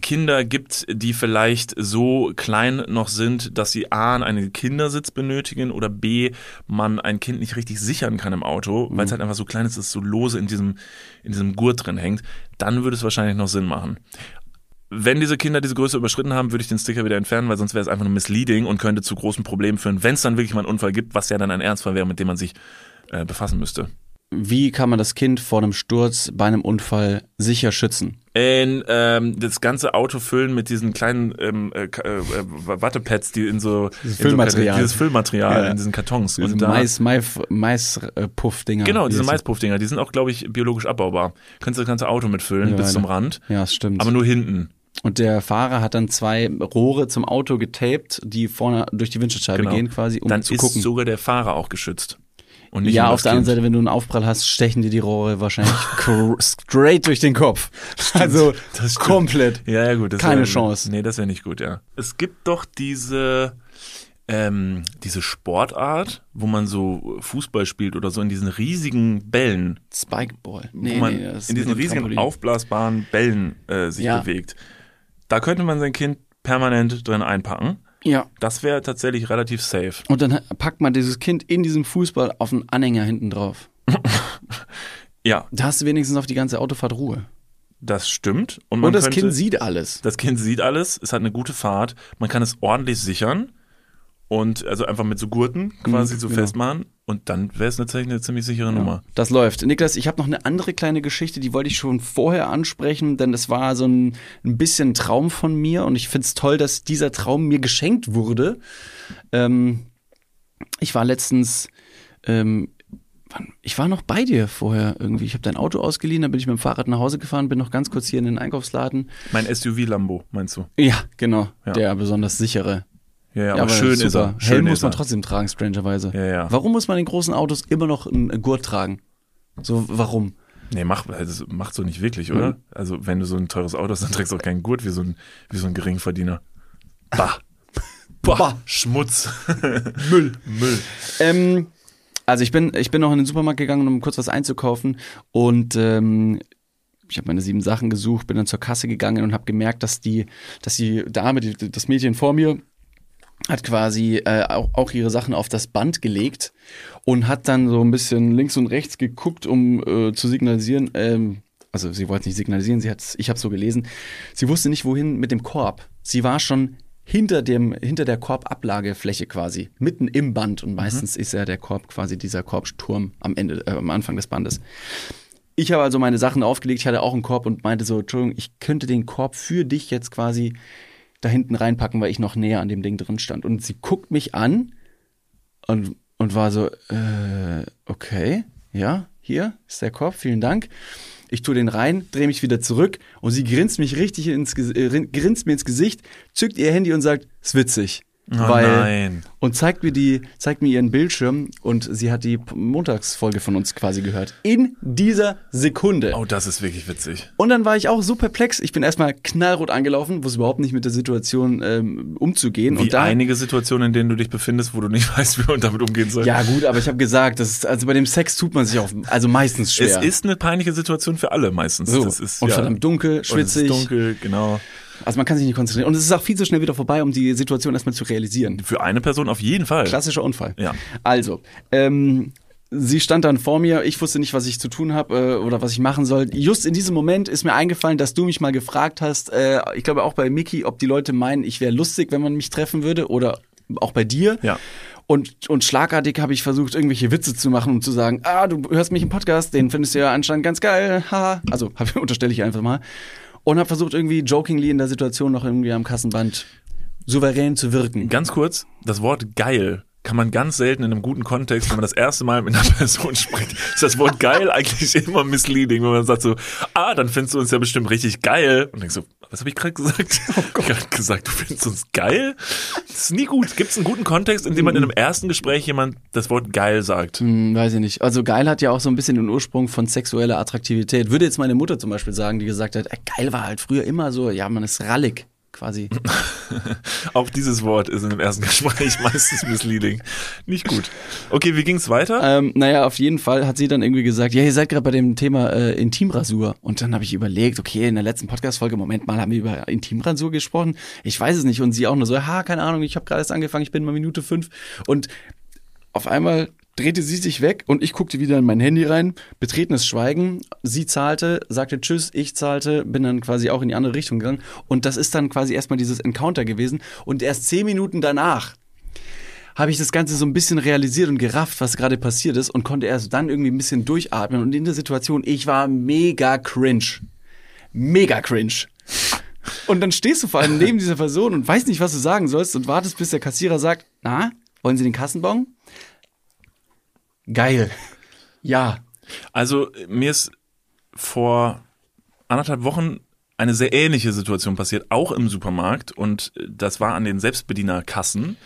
Speaker 4: Kinder gibt, die vielleicht so klein noch sind, dass sie A, einen Kindersitz benötigen oder B, man ein Kind nicht richtig sichern kann im Auto, weil es halt einfach so klein ist, dass es so lose in diesem, in diesem Gurt drin hängt, dann würde es wahrscheinlich noch Sinn machen. Wenn diese Kinder diese Größe überschritten haben, würde ich den Sticker wieder entfernen, weil sonst wäre es einfach nur misleading und könnte zu großen Problemen führen, wenn es dann wirklich mal einen Unfall gibt, was ja dann ein Ernstfall wäre, mit dem man sich äh, befassen müsste.
Speaker 2: Wie kann man das Kind vor einem Sturz bei einem Unfall sicher schützen?
Speaker 4: in ähm, das ganze Auto füllen mit diesen kleinen ähm, äh, Ka- äh, Wattepads, die in so
Speaker 2: Dieses
Speaker 4: in so
Speaker 2: Füllmaterial.
Speaker 4: dieses Füllmaterial
Speaker 2: Ja.
Speaker 4: in diesen Kartons
Speaker 2: Diese
Speaker 4: und
Speaker 2: Mais, Mais, Mais-Puff-Dinger.
Speaker 4: genau diese Maispuffdinger, die sind auch glaube ich biologisch abbaubar. Könntest du das ganze Auto mitfüllen
Speaker 2: Ja,
Speaker 4: bis zum Rand,
Speaker 2: Ja, das stimmt.
Speaker 4: aber nur hinten.
Speaker 2: Und der Fahrer hat dann zwei Rohre zum Auto getaped, die vorne durch die Windschutzscheibe
Speaker 4: Genau.
Speaker 2: gehen quasi, um
Speaker 4: Dann
Speaker 2: zu
Speaker 4: ist
Speaker 2: gucken.
Speaker 4: sogar der Fahrer auch geschützt. Und nicht
Speaker 2: ja, auf der anderen. Seite, wenn du einen Aufprall hast, stechen dir die Rohre wahrscheinlich [laughs] straight durch den Kopf. Also
Speaker 4: Das stimmt.
Speaker 2: komplett.
Speaker 4: Ja, ja, gut.
Speaker 2: Keine
Speaker 4: wär,
Speaker 2: Chance.
Speaker 4: Nee, das wäre nicht gut, ja. Es gibt doch diese, ähm, diese Sportart, wo man so Fußball spielt oder so in diesen riesigen Bällen.
Speaker 2: Spikeball.
Speaker 4: wo man
Speaker 2: das ist
Speaker 4: in diesen riesigen
Speaker 2: Trampolin.
Speaker 4: aufblasbaren Bällen äh, sich
Speaker 2: Ja.
Speaker 4: bewegt. Da könnte man sein Kind permanent drin einpacken.
Speaker 2: Ja.
Speaker 4: Das wäre tatsächlich relativ safe.
Speaker 2: Und dann packt man dieses Kind in diesem Fußball auf einen Anhänger hinten drauf. [laughs]
Speaker 4: Ja,
Speaker 2: Da hast du wenigstens auf die ganze Autofahrt Ruhe.
Speaker 4: das stimmt. Und, man
Speaker 2: Und das
Speaker 4: könnte,
Speaker 2: Kind sieht alles.
Speaker 4: das Kind sieht alles, es hat eine gute Fahrt, man kann es ordentlich sichern und also einfach mit so Gurten quasi so
Speaker 2: genau.
Speaker 4: festmachen und dann wäre es tatsächlich eine ziemlich sichere Nummer.
Speaker 2: Das läuft. Niklas, ich habe noch eine andere kleine Geschichte, die wollte ich schon vorher ansprechen, denn es war so ein, ein bisschen Traum von mir und ich finde es toll, dass dieser Traum mir geschenkt wurde. Ähm, ich war letztens, ähm, ich war noch bei dir vorher irgendwie. Ich habe dein Auto ausgeliehen, dann bin ich mit dem Fahrrad nach Hause gefahren, bin noch ganz kurz hier in den Einkaufsladen.
Speaker 4: Mein SUV Lambo, meinst du?
Speaker 2: Ja, genau,
Speaker 4: Ja.
Speaker 2: der besonders sichere.
Speaker 4: Ja, ja aber, schön ist er. Schön
Speaker 2: Helm muss man trotzdem tragen, strangerweise.
Speaker 4: Ja, ja.
Speaker 2: Warum muss man in großen Autos immer noch einen Gurt tragen? So, warum?
Speaker 4: Nee, mach, das macht so nicht wirklich, oder?
Speaker 2: Mhm.
Speaker 4: Also, wenn du so ein teures Auto hast, dann trägst du auch keinen Gurt wie so ein, wie so ein Geringverdiener. Bah. [laughs] Bah.
Speaker 2: Bah.
Speaker 4: Schmutz. [laughs] Müll. Müll.
Speaker 2: Ähm, also ich bin, ich bin noch in den Supermarkt gegangen, um kurz was einzukaufen und ähm, ich habe meine sieben Sachen gesucht, bin dann zur Kasse gegangen und habe gemerkt, dass die, dass die Dame, die, das Mädchen vor mir, hat quasi äh, auch, auch ihre Sachen auf das Band gelegt und hat dann so ein bisschen links und rechts geguckt, um äh, zu signalisieren. Ähm, also sie wollte nicht signalisieren, sie hat, ich habe so gelesen. Sie wusste nicht wohin mit dem Korb. Sie war schon hinter dem hinter der Korbablagefläche quasi mitten im Band und meistens ist ja der Korb quasi dieser Korbturm am Ende äh, am Anfang des Bandes. Ich habe also meine Sachen aufgelegt, ich hatte auch einen Korb und meinte so, Entschuldigung, ich könnte den Korb für dich jetzt quasi da hinten reinpacken, weil ich noch näher an dem Ding drin stand. Und sie guckt mich an und, und war so, äh, okay, ja, hier ist der Korb, vielen Dank. Ich tue den rein, drehe mich wieder zurück und sie grinst mich richtig ins, äh, grinst mir ins Gesicht, zückt ihr Handy und sagt, ist witzig.
Speaker 4: Oh
Speaker 2: weil,
Speaker 4: nein.
Speaker 2: Und zeigt mir die, zeigt mir ihren Bildschirm und sie hat die Montagsfolge von uns quasi gehört. In dieser Sekunde.
Speaker 4: Oh, das ist wirklich witzig.
Speaker 2: Und dann war ich auch so perplex. Ich bin erstmal knallrot angelaufen, wusste überhaupt nicht mit der Situation ähm, umzugehen.
Speaker 4: Wie
Speaker 2: und da,
Speaker 4: einige Situationen, in denen du dich befindest, wo du nicht [laughs] weißt, wie man damit umgehen soll.
Speaker 2: ja gut, aber ich habe gesagt, das ist, also bei dem Sex tut man sich auch, also meistens schwer.
Speaker 4: Es ist eine peinliche Situation für alle meistens.
Speaker 2: so.
Speaker 4: Das ist,
Speaker 2: und
Speaker 4: ja.
Speaker 2: verdammt dunkel,
Speaker 4: Und es
Speaker 2: schwitzig.
Speaker 4: ist dunkel, genau.
Speaker 2: Also man kann sich nicht konzentrieren. Und es ist auch viel zu schnell wieder vorbei, um die Situation erstmal zu realisieren.
Speaker 4: Für eine Person auf jeden Fall.
Speaker 2: Klassischer Unfall.
Speaker 4: Ja.
Speaker 2: Also, ähm, sie stand dann vor mir, ich wusste nicht, was ich zu tun habe äh, oder was ich machen soll. Just in diesem Moment ist mir eingefallen, dass du mich mal gefragt hast, äh, ich glaube auch bei Mickey, ob die Leute meinen, ich wäre lustig, wenn man mich treffen würde oder auch bei dir.
Speaker 4: Ja.
Speaker 2: Und, und schlagartig habe ich versucht, irgendwelche Witze zu machen und zu sagen, ah, du hörst mich im Podcast, den findest du ja anscheinend ganz geil, haha. Also unterstelle ich einfach mal. Und habe versucht, irgendwie jokingly in der Situation noch irgendwie am Kassenband souverän zu wirken.
Speaker 4: Ganz kurz, das Wort geil kann man ganz selten in einem guten Kontext, wenn man das erste Mal mit einer [laughs] Person spricht, ist das Wort geil eigentlich immer misleading, wenn man sagt so, ah, dann findest du uns ja bestimmt richtig geil. Und denkst so, was habe ich gerade gesagt? ich habe gerade gesagt, du findest uns geil? Das ist nie gut. Gibt es einen guten Kontext, in dem man in einem ersten Gespräch jemand das Wort geil sagt?
Speaker 2: Hm, weiß ich nicht. Also geil hat ja auch so ein bisschen den Ursprung von sexueller Attraktivität. Würde jetzt meine Mutter zum Beispiel sagen, die gesagt hat, ey, geil war halt früher immer so, ja, man ist rallig quasi. [laughs]
Speaker 4: Auch dieses Wort ist in einem ersten Gespräch [laughs] meistens misleading. Nicht gut. Okay, wie ging's weiter?
Speaker 2: ähm, naja, auf jeden Fall hat sie dann irgendwie gesagt, ja, ihr seid gerade bei dem Thema äh, Intimrasur. Und dann habe ich überlegt, okay, in der letzten Podcast-Folge, Moment mal, haben wir über Intimrasur gesprochen? Ich weiß es nicht. Und sie auch nur so, ha, keine Ahnung, ich habe gerade erst angefangen, ich bin mal Minute fünf. Und auf einmal drehte sie sich weg und ich guckte wieder in mein Handy rein, betretenes Schweigen. Sie zahlte, sagte Tschüss, ich zahlte, bin dann quasi auch in die andere Richtung gegangen. Und das ist dann quasi erstmal dieses Encounter gewesen. Und erst zehn Minuten danach habe ich das Ganze so ein bisschen realisiert und gerafft, was gerade passiert ist und konnte erst dann irgendwie ein bisschen durchatmen. Und in der Situation, ich war mega cringe. Mega cringe. Und dann stehst du vor allem neben dieser Person und weißt nicht, was du sagen sollst und wartest, bis der Kassierer sagt, na, wollen Sie den Kassenbon? Geil. Ja.
Speaker 4: Also mir ist vor anderthalb Wochen eine sehr ähnliche Situation passiert, auch im Supermarkt. Und das war an den Selbstbedienerkassen,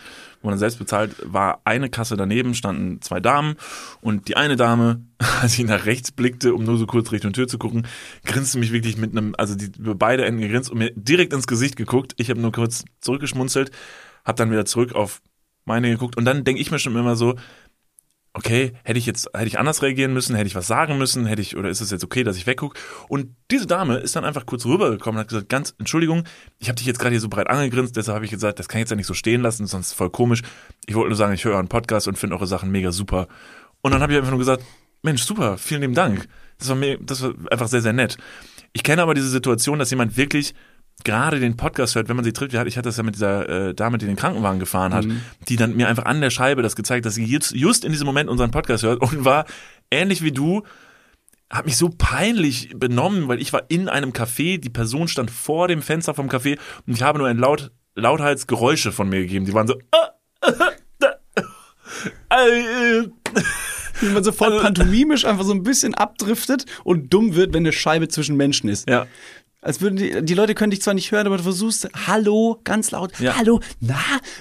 Speaker 4: wo man selbst bezahlt, war eine Kasse daneben, standen zwei Damen. Und die eine Dame, [laughs] als ich nach rechts blickte, um nur so kurz Richtung Tür zu gucken, grinste mich wirklich mit einem, also die über beide Enden gegrinst und mir direkt ins Gesicht geguckt. Ich habe nur kurz zurückgeschmunzelt, habe dann wieder zurück auf meine geguckt. Und dann denke ich mir schon immer so, okay, hätte ich jetzt, hätte ich anders reagieren müssen, hätte ich was sagen müssen, hätte ich, oder ist es jetzt okay, dass ich weggucke? Und diese Dame ist dann einfach kurz rübergekommen und hat gesagt, ganz, Entschuldigung, ich habe dich jetzt gerade hier so breit angegrinst, deshalb habe ich gesagt, das kann ich jetzt ja nicht so stehen lassen, sonst voll komisch. Ich wollte nur sagen, ich höre euren Podcast und finde eure Sachen mega super. Und dann habe ich einfach nur gesagt, Mensch, super, vielen lieben Dank. Das war mir, das war einfach sehr, sehr nett. Ich kenne aber diese Situation, dass jemand wirklich gerade den Podcast hört, wenn man sie trifft, ich hatte das ja mit dieser äh, Dame, die den Krankenwagen gefahren hat, die dann mir einfach an der Scheibe das gezeigt, dass sie jetzt just in diesem Moment unseren Podcast hört und war ähnlich wie du, hat mich so peinlich benommen, weil ich war in einem Café, die Person stand vor dem Fenster vom Café und ich habe nur ein laut Lautheitsgeräusche von mir gegeben. Die waren so äh, äh, äh,
Speaker 2: Wie man sofort pantomimisch einfach so ein bisschen abdriftet und dumm wird, wenn eine Scheibe zwischen Menschen ist.
Speaker 4: ja.
Speaker 2: Als würden die, die Leute können dich zwar nicht hören, aber du versuchst, hallo, ganz laut,
Speaker 4: Ja.
Speaker 2: hallo, na,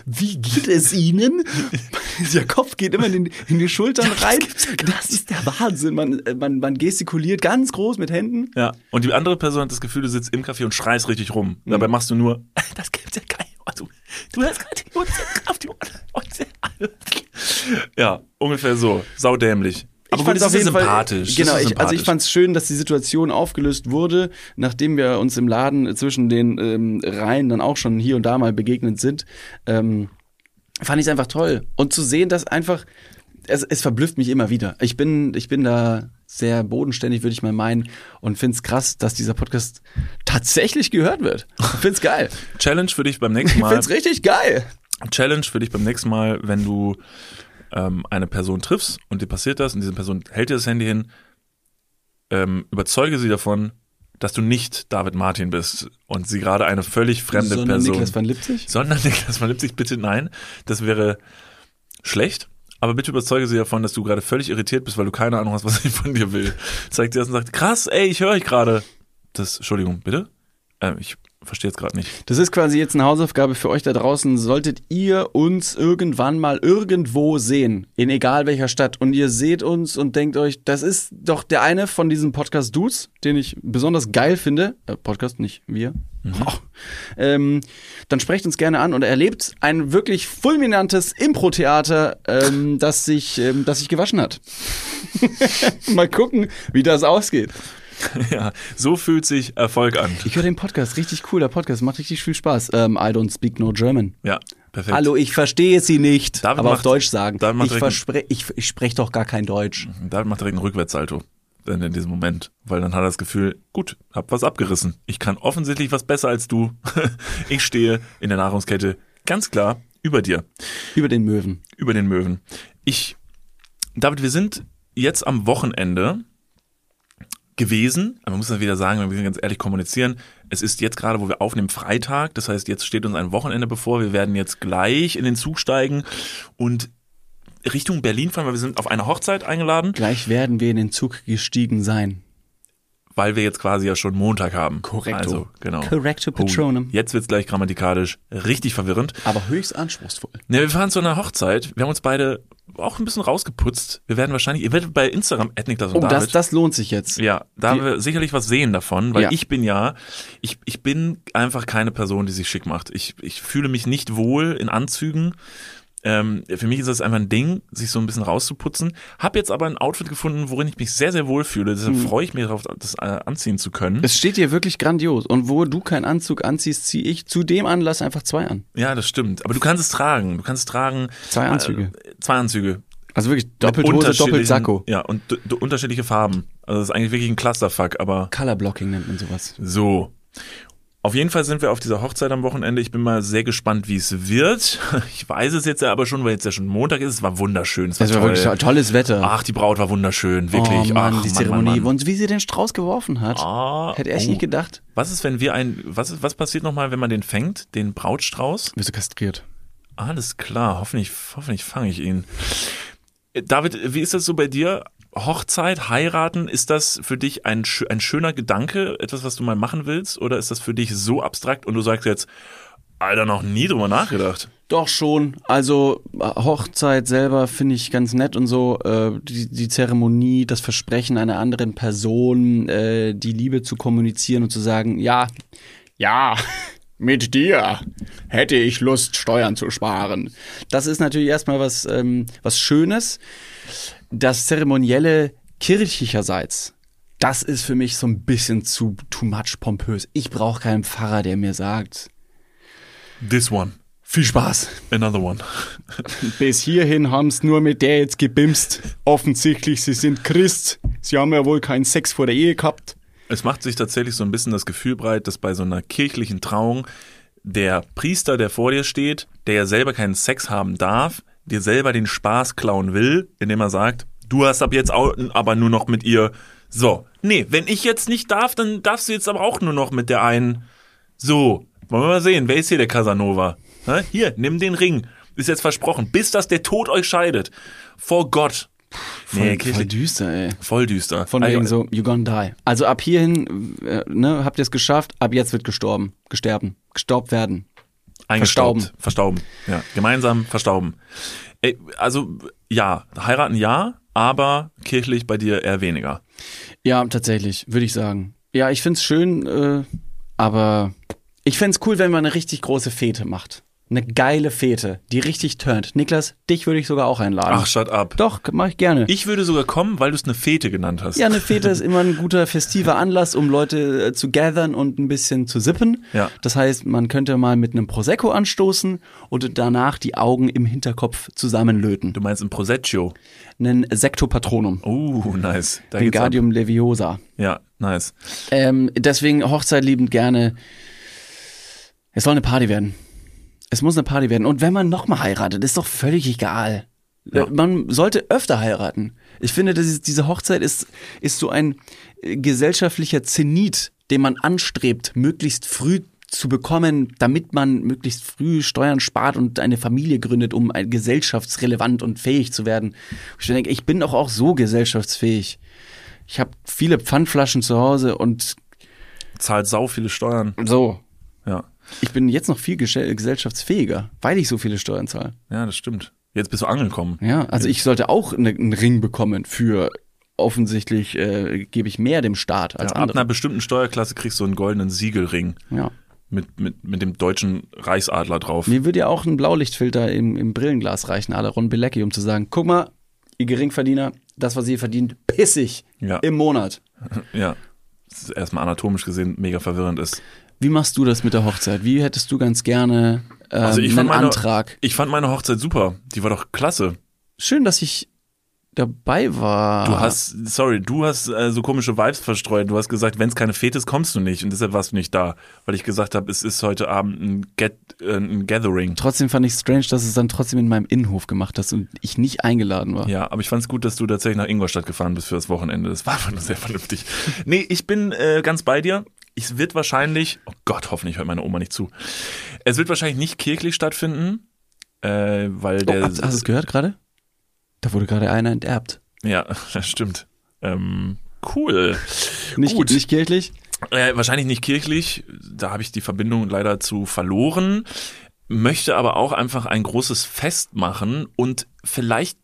Speaker 2: wie geht es Ihnen? [laughs] der Kopf geht immer in, in die Schultern rein. Das ist der Wahnsinn. Man, äh, man, man gestikuliert ganz groß mit Händen.
Speaker 4: Ja, und die andere Person hat das Gefühl, du sitzt im Café und schreist richtig rum. Dabei machst du nur, [laughs] das gibt's ja geil. Also, du hast gerade die Uhrzeit auf die Ohren. Ja, ungefähr so. Saudämlich. Aber gut,
Speaker 2: fand's
Speaker 4: das ist sympathisch.
Speaker 2: Genau, ich, also ich fand es schön, dass die Situation aufgelöst wurde, nachdem wir uns im Laden zwischen den ähm, Reihen dann auch schon hier und da mal begegnet sind. Ähm, fand ich es einfach toll. Und zu sehen, dass einfach, es, es verblüfft mich immer wieder. Ich bin, ich bin da sehr bodenständig, würde ich mal meinen, und finde es krass, dass dieser Podcast tatsächlich gehört wird. Ich finde es geil. [laughs]
Speaker 4: Challenge für dich beim nächsten
Speaker 2: Ich
Speaker 4: Mal.
Speaker 2: finde es richtig geil.
Speaker 4: Challenge für dich beim nächsten Mal, wenn du ähm, eine Person triffst und dir passiert das und diese Person hält dir das Handy hin, ähm, überzeuge sie davon, dass du nicht David Martin bist und sie gerade eine völlig fremde
Speaker 2: Sondern
Speaker 4: Person.
Speaker 2: Niklas van Lipzig?
Speaker 4: Sondern [laughs] Niklas van Lipzig, bitte nein. Das wäre schlecht. Aber bitte überzeuge sie davon, dass du gerade völlig irritiert bist, weil du keine Ahnung hast, was sie von dir will. Zeigt dir das und sagt, krass, ey, ich höre euch gerade. Das, Entschuldigung, bitte? Ähm, ich verstehe jetzt gerade nicht.
Speaker 2: Das ist quasi jetzt eine Hausaufgabe für euch da draußen. Solltet ihr uns irgendwann mal irgendwo sehen, in egal welcher Stadt, und ihr seht uns und denkt euch, das ist doch der eine von diesen Podcast Dudes, den ich besonders geil finde. Äh, Podcast, nicht wir. Oh. Ähm, dann sprecht uns gerne an und erlebt ein wirklich fulminantes Impro-Theater, ähm, das sich, ähm, das sich gewaschen hat. [laughs] mal gucken, wie das ausgeht. [laughs]
Speaker 4: ja, so fühlt sich Erfolg an.
Speaker 2: Ich höre den Podcast, richtig cooler Podcast, macht richtig viel Spaß. Ähm, I don't speak no German.
Speaker 4: Ja, perfekt.
Speaker 2: Hallo, ich verstehe Sie nicht,
Speaker 4: David
Speaker 2: aber auf
Speaker 4: macht-
Speaker 2: Deutsch sagen. Ich, verspre ich, ich spreche doch gar kein Deutsch.
Speaker 4: David macht direkt einen Rückwärtssalto. Dann in diesem Moment. Weil dann hat er das Gefühl, gut, hab was abgerissen. Ich kann offensichtlich was besser als du. [laughs] ich stehe in der Nahrungskette ganz klar über dir.
Speaker 2: Über den Möwen.
Speaker 4: über den Möwen. Ich, David, wir sind jetzt am Wochenende gewesen, aber man muss dann wieder sagen, wir müssen ganz ehrlich kommunizieren. Es ist jetzt gerade, wo wir aufnehmen, Freitag. Das heißt, jetzt steht uns ein Wochenende bevor. Wir werden jetzt gleich in den Zug steigen und Richtung Berlin fahren, weil wir sind auf eine Hochzeit eingeladen,
Speaker 2: Gleich werden wir in den Zug gestiegen sein.
Speaker 4: weil wir jetzt quasi ja schon Montag haben.
Speaker 2: Korrekto.
Speaker 4: Also, genau.
Speaker 2: Correcto Patronum.
Speaker 4: Jetzt wird's gleich grammatikalisch richtig verwirrend.
Speaker 2: Aber höchst anspruchsvoll.
Speaker 4: Ne, wir fahren zu einer Hochzeit. Wir haben uns beide auch ein bisschen rausgeputzt. Wir werden wahrscheinlich, ihr werdet bei Instagram Niklas und
Speaker 2: Oh, das,
Speaker 4: David.
Speaker 2: das lohnt sich jetzt.
Speaker 4: ja, da
Speaker 2: Die-
Speaker 4: haben wir sicherlich was sehen davon, weil
Speaker 2: Ja.
Speaker 4: ich bin ja, ich, ich bin einfach keine Person, die sich schick macht. Ich, ich fühle mich nicht wohl in Anzügen. Ähm, für mich ist das einfach ein Ding, sich so ein bisschen rauszuputzen. Hab jetzt aber ein Outfit gefunden, worin ich mich sehr, sehr wohl fühle. Deshalb freue ich mich darauf, das äh, anziehen zu können.
Speaker 2: Es steht hier wirklich grandios. Und wo du keinen Anzug anziehst, ziehe ich zu dem Anlass einfach zwei an.
Speaker 4: Ja, das stimmt. Aber du kannst es tragen. Du kannst es tragen.
Speaker 2: Zwei Anzüge.
Speaker 4: Äh, zwei Anzüge.
Speaker 2: Also wirklich
Speaker 4: Mit
Speaker 2: Doppelhose, doppelt Sakko.
Speaker 4: Ja, und unterschiedliche Farben. Also das ist eigentlich wirklich ein Clusterfuck, aber
Speaker 2: Colorblocking nennt man sowas.
Speaker 4: so. Auf jeden Fall sind wir auf dieser Hochzeit am Wochenende. Ich bin mal sehr gespannt, wie es wird. [laughs] Ich weiß es jetzt ja aber schon, weil jetzt ja schon Montag ist. Es war wunderschön. Es war,
Speaker 2: Das war
Speaker 4: toll.
Speaker 2: wirklich to- tolles Wetter.
Speaker 4: Ach, die Braut war wunderschön, wirklich.
Speaker 2: Oh Mann,
Speaker 4: Ach,
Speaker 2: die Zeremonie.
Speaker 4: Mann, Mann.
Speaker 2: Und wie sie den Strauß geworfen hat.
Speaker 4: Ah,
Speaker 2: Hätte sich
Speaker 4: oh.
Speaker 2: nicht gedacht.
Speaker 4: Was ist, wenn wir ein, was, was passiert nochmal, wenn man den fängt, den Brautstrauß?
Speaker 2: Wirst du kastriert.
Speaker 4: Alles klar, hoffentlich, hoffentlich fange ich ihn. Äh, David, wie ist das so bei dir? Hochzeit, heiraten, ist das für dich ein, ein schöner Gedanke, etwas, was du mal machen willst? Oder ist das für dich so abstrakt und du sagst jetzt, Alter, noch nie drüber nachgedacht?
Speaker 2: Doch schon. Also Hochzeit selber finde ich ganz nett und so. Äh, die, die Zeremonie, das Versprechen einer anderen Person, äh, die Liebe zu kommunizieren und zu sagen, ja, ja, [laughs] mit dir hätte ich Lust, Steuern zu sparen. Das ist natürlich erstmal was, ähm, was Schönes. Das Zeremonielle kirchlicherseits, das ist für mich so ein bisschen zu too much pompös. Ich brauche keinen Pfarrer, der mir sagt,
Speaker 4: This one.
Speaker 2: viel Spaß.
Speaker 4: Another one. [laughs]
Speaker 2: Bis hierhin haben's nur mit der jetzt gebimst. Offensichtlich, sie sind Christ. Sie haben ja wohl keinen Sex vor der Ehe gehabt.
Speaker 4: Es macht sich tatsächlich so ein bisschen das Gefühl breit, dass bei so einer kirchlichen Trauung der Priester, der vor dir steht, der ja selber keinen Sex haben darf, dir selber den Spaß klauen will, indem er sagt, du hast ab jetzt auch, aber nur noch mit ihr. So, nee, wenn ich jetzt nicht darf, dann darfst du jetzt aber auch nur noch mit der einen. So, wollen wir mal sehen, wer ist hier der Casanova? Hier, nimm den Ring. Ist jetzt versprochen, bis dass der Tod euch scheidet. Vor Gott.
Speaker 2: Voll, voll düster, ey.
Speaker 4: Voll düster.
Speaker 2: Von
Speaker 4: Also,
Speaker 2: wegen so, you gonna die. Also ab hierhin, äh, ne, habt ihr es geschafft, ab jetzt wird gestorben. Gesterben. Gestaubt werden.
Speaker 4: Eingestaubt. Verstauben. Ja, gemeinsam verstauben. Ey, also, ja, heiraten ja, aber kirchlich bei dir eher weniger.
Speaker 2: Ja, tatsächlich, würde ich sagen. Ja, ich find's schön, äh, aber ich find's cool, wenn man eine richtig große Fete macht. Eine geile Fete, die richtig turnt. Niklas, dich würde ich sogar auch einladen.
Speaker 4: Ach, shut up.
Speaker 2: Doch, mach ich gerne.
Speaker 4: Ich würde sogar kommen, weil du es eine Fete genannt hast.
Speaker 2: ja, eine Fete [laughs] ist immer ein guter festiver Anlass, um Leute äh, zu gathern und ein bisschen zu sippen.
Speaker 4: Ja.
Speaker 2: Das heißt, man könnte mal mit einem Prosecco anstoßen und danach die Augen im Hinterkopf zusammenlöten.
Speaker 4: Du meinst ein Prosecco.
Speaker 2: Einen Sectopatronum.
Speaker 4: Uh, nice. Da.
Speaker 2: Wingardium Leviosa.
Speaker 4: Ja, nice.
Speaker 2: Ähm, deswegen Hochzeit liebend gerne. Es soll eine Party werden. Es muss eine Party werden. Und wenn man nochmal heiratet, ist doch völlig egal.
Speaker 4: Ja.
Speaker 2: Man sollte öfter heiraten. Ich finde, das ist, diese Hochzeit ist, ist so ein äh, gesellschaftlicher Zenit, den man anstrebt, möglichst früh zu bekommen, damit man möglichst früh Steuern spart und eine Familie gründet, um gesellschaftsrelevant und fähig zu werden. Ich denke, ich bin doch auch so gesellschaftsfähig. Ich habe viele Pfandflaschen zu Hause und
Speaker 4: Zahlt sau viele Steuern.
Speaker 2: so. Ich bin jetzt noch viel gesell- gesellschaftsfähiger, weil ich so viele Steuern zahle.
Speaker 4: Ja, das stimmt. Jetzt bist du angekommen.
Speaker 2: Ja, also ich sollte auch ne, einen Ring bekommen für offensichtlich äh, gebe ich mehr dem Staat als
Speaker 4: Ja, ab einer
Speaker 2: andere.
Speaker 4: bestimmten Steuerklasse kriegst du einen goldenen Siegelring
Speaker 2: Ja.
Speaker 4: mit, mit, mit dem deutschen Reichsadler drauf.
Speaker 2: Mir würde ja auch ein Blaulichtfilter im, im Brillenglas reichen, la Ron Bilecki, um zu sagen, guck mal, ihr Geringverdiener, das, was ihr verdient, pissig
Speaker 4: Ja.
Speaker 2: im Monat. [laughs]
Speaker 4: Ja. Das ist erstmal anatomisch gesehen mega verwirrend ist.
Speaker 2: Wie machst du das mit der Hochzeit? Wie hättest du ganz gerne ähm,
Speaker 4: Also ich
Speaker 2: einen
Speaker 4: meine-
Speaker 2: Antrag?
Speaker 4: Ich fand meine Hochzeit super. Die war doch klasse.
Speaker 2: Schön, dass ich dabei war.
Speaker 4: Du hast, sorry, du hast äh, so komische Vibes verstreut. Du hast gesagt, wenn es keine Fete ist, kommst du nicht. Und deshalb warst du nicht da. Weil ich gesagt habe, es ist heute Abend ein, Get, äh, ein Gathering.
Speaker 2: Trotzdem fand ich strange, dass es dann trotzdem in meinem Innenhof gemacht hast und ich nicht eingeladen war.
Speaker 4: Ja, aber ich fand es gut, dass du tatsächlich nach Ingolstadt gefahren bist für das Wochenende. Das war einfach nur sehr vernünftig. Nee, ich bin äh, ganz bei dir. Es wird wahrscheinlich, oh Gott, hoffentlich hört meine Oma nicht zu. Es wird wahrscheinlich nicht kirchlich stattfinden, äh, weil
Speaker 2: Oh,
Speaker 4: der.
Speaker 2: hast, hast du es gehört gerade? Da wurde gerade einer enterbt.
Speaker 4: ja, [laughs] das stimmt. Ähm, cool.
Speaker 2: Nicht,
Speaker 4: Gut.
Speaker 2: nicht kirchlich?
Speaker 4: Äh, wahrscheinlich nicht kirchlich, da habe ich die Verbindung leider zu verloren. Möchte aber auch einfach ein großes Fest machen und vielleicht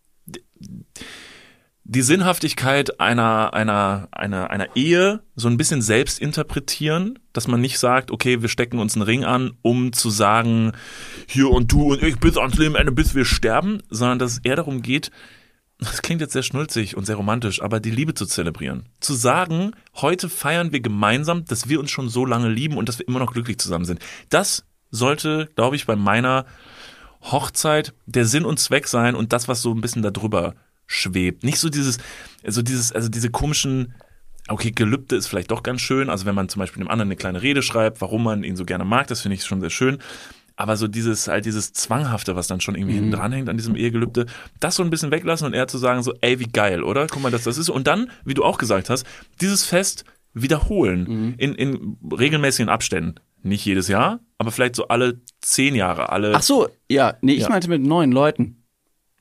Speaker 4: die Sinnhaftigkeit einer, einer, einer, einer Ehe so ein bisschen selbst interpretieren, dass man nicht sagt, okay, wir stecken uns einen Ring an, um zu sagen, hier und du und ich bis ans Lebenende, bis wir sterben, sondern dass es eher darum geht, das klingt jetzt sehr schnulzig und sehr romantisch, aber die Liebe zu zelebrieren. Zu sagen, heute feiern wir gemeinsam, dass wir uns schon so lange lieben und dass wir immer noch glücklich zusammen sind. Das sollte, glaube ich, bei meiner Hochzeit der Sinn und Zweck sein und das, was so ein bisschen darüber schwebt. Nicht so dieses, also dieses, also diese komischen, okay, Gelübde ist vielleicht doch ganz schön. Also wenn man zum Beispiel dem anderen eine kleine Rede schreibt, warum man ihn so gerne mag, das finde ich schon sehr schön. Aber so dieses, halt dieses Zwanghafte, was dann schon irgendwie hinten dran hängt an diesem Ehegelübde, das so ein bisschen weglassen und eher zu sagen so, ey, wie geil, oder? Guck mal, dass das ist. Und dann, wie du auch gesagt hast, dieses Fest wiederholen in, in regelmäßigen Abständen. Nicht jedes Jahr, aber vielleicht so alle zehn Jahre, alle.
Speaker 2: Ach so, ja, nee, ich
Speaker 4: Ja.
Speaker 2: meinte mit neuen Leuten.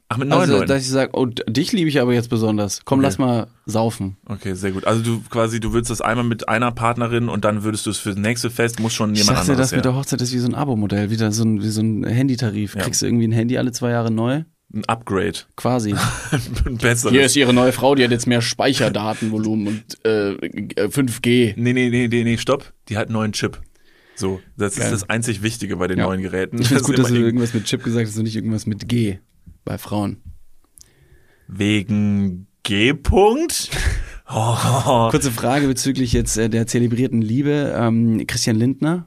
Speaker 4: Ach, mit neun
Speaker 2: also,
Speaker 4: Leuten.
Speaker 2: dass ich sage, oh, dich liebe ich aber jetzt besonders. Komm,
Speaker 4: Okay.
Speaker 2: lass mal saufen.
Speaker 4: Okay, sehr gut. Also du quasi, du würdest das einmal mit einer Partnerin und dann würdest du es für das nächste Fest, muss schon
Speaker 2: Ich
Speaker 4: jemand
Speaker 2: dachte,
Speaker 4: anderes
Speaker 2: das mit der Hochzeit ist wie so ein Abo-Modell, wieder so ein, wie so ein Handytarif.
Speaker 4: Ja.
Speaker 2: Kriegst du irgendwie ein Handy alle zwei Jahre neu?
Speaker 4: Ein Upgrade.
Speaker 2: Quasi. [laughs]
Speaker 4: Ein besseres.
Speaker 2: Hier ist ihre neue Frau, die hat jetzt mehr Speicherdatenvolumen und äh, 5G.
Speaker 4: Nee, nee, nee, nee, nee, stopp. Die hat einen neuen Chip. So, das
Speaker 2: Geil.
Speaker 4: ist das einzig Wichtige bei den
Speaker 2: Ja.
Speaker 4: neuen Geräten.
Speaker 2: Ich finde es gut, dass du
Speaker 4: irgend-
Speaker 2: irgendwas mit Chip gesagt hast und nicht irgendwas mit G bei Frauen.
Speaker 4: Wegen G-Punkt? [laughs] Oh.
Speaker 2: Kurze Frage bezüglich jetzt äh, der zelebrierten Liebe. Ähm, Christian Lindner,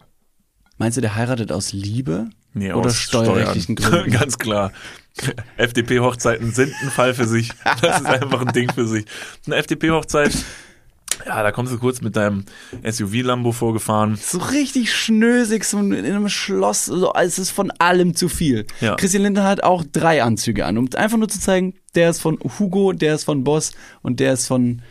Speaker 2: meinst du, der heiratet aus Liebe?
Speaker 4: Nee,
Speaker 2: Oder
Speaker 4: aus
Speaker 2: steuerrechtlichen
Speaker 4: Steuern.
Speaker 2: Gründen? [laughs]
Speaker 4: Ganz klar. FDP-Hochzeiten sind ein Fall für sich. Das ist einfach ein Ding für sich. Eine FDP-Hochzeit, Ja, da kommst du kurz mit deinem SUV-Lambo vorgefahren.
Speaker 2: So richtig schnösig, so in einem Schloss, so, es ist von allem zu viel.
Speaker 4: Ja.
Speaker 2: Christian Lindner hat auch drei Anzüge an, um einfach nur zu zeigen, der ist von Hugo, der ist von Boss und der ist von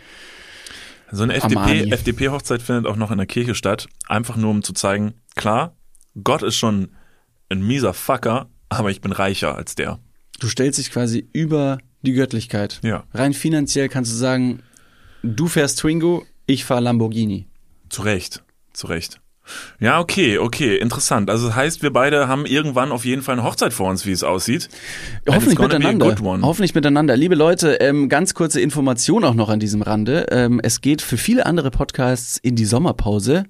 Speaker 4: So eine. FDP, FDP-Hochzeit findet auch noch in der Kirche statt. Einfach nur, um zu zeigen, klar, Gott ist schon ein mieser Fucker, aber ich bin reicher als der.
Speaker 2: Du stellst dich quasi über die Göttlichkeit.
Speaker 4: Ja.
Speaker 2: Rein finanziell kannst du sagen, du fährst Twingo, ich fahr Lamborghini.
Speaker 4: Zu Recht, zu Recht. Ja, okay, okay, interessant. Also das heißt, wir beide haben irgendwann auf jeden Fall eine Hochzeit vor uns, wie es aussieht.
Speaker 2: Hoffentlich miteinander. Hoffentlich miteinander. Liebe Leute, ähm, ganz kurze Information auch noch an diesem Rande. Ähm, es geht für viele andere Podcasts in die Sommerpause.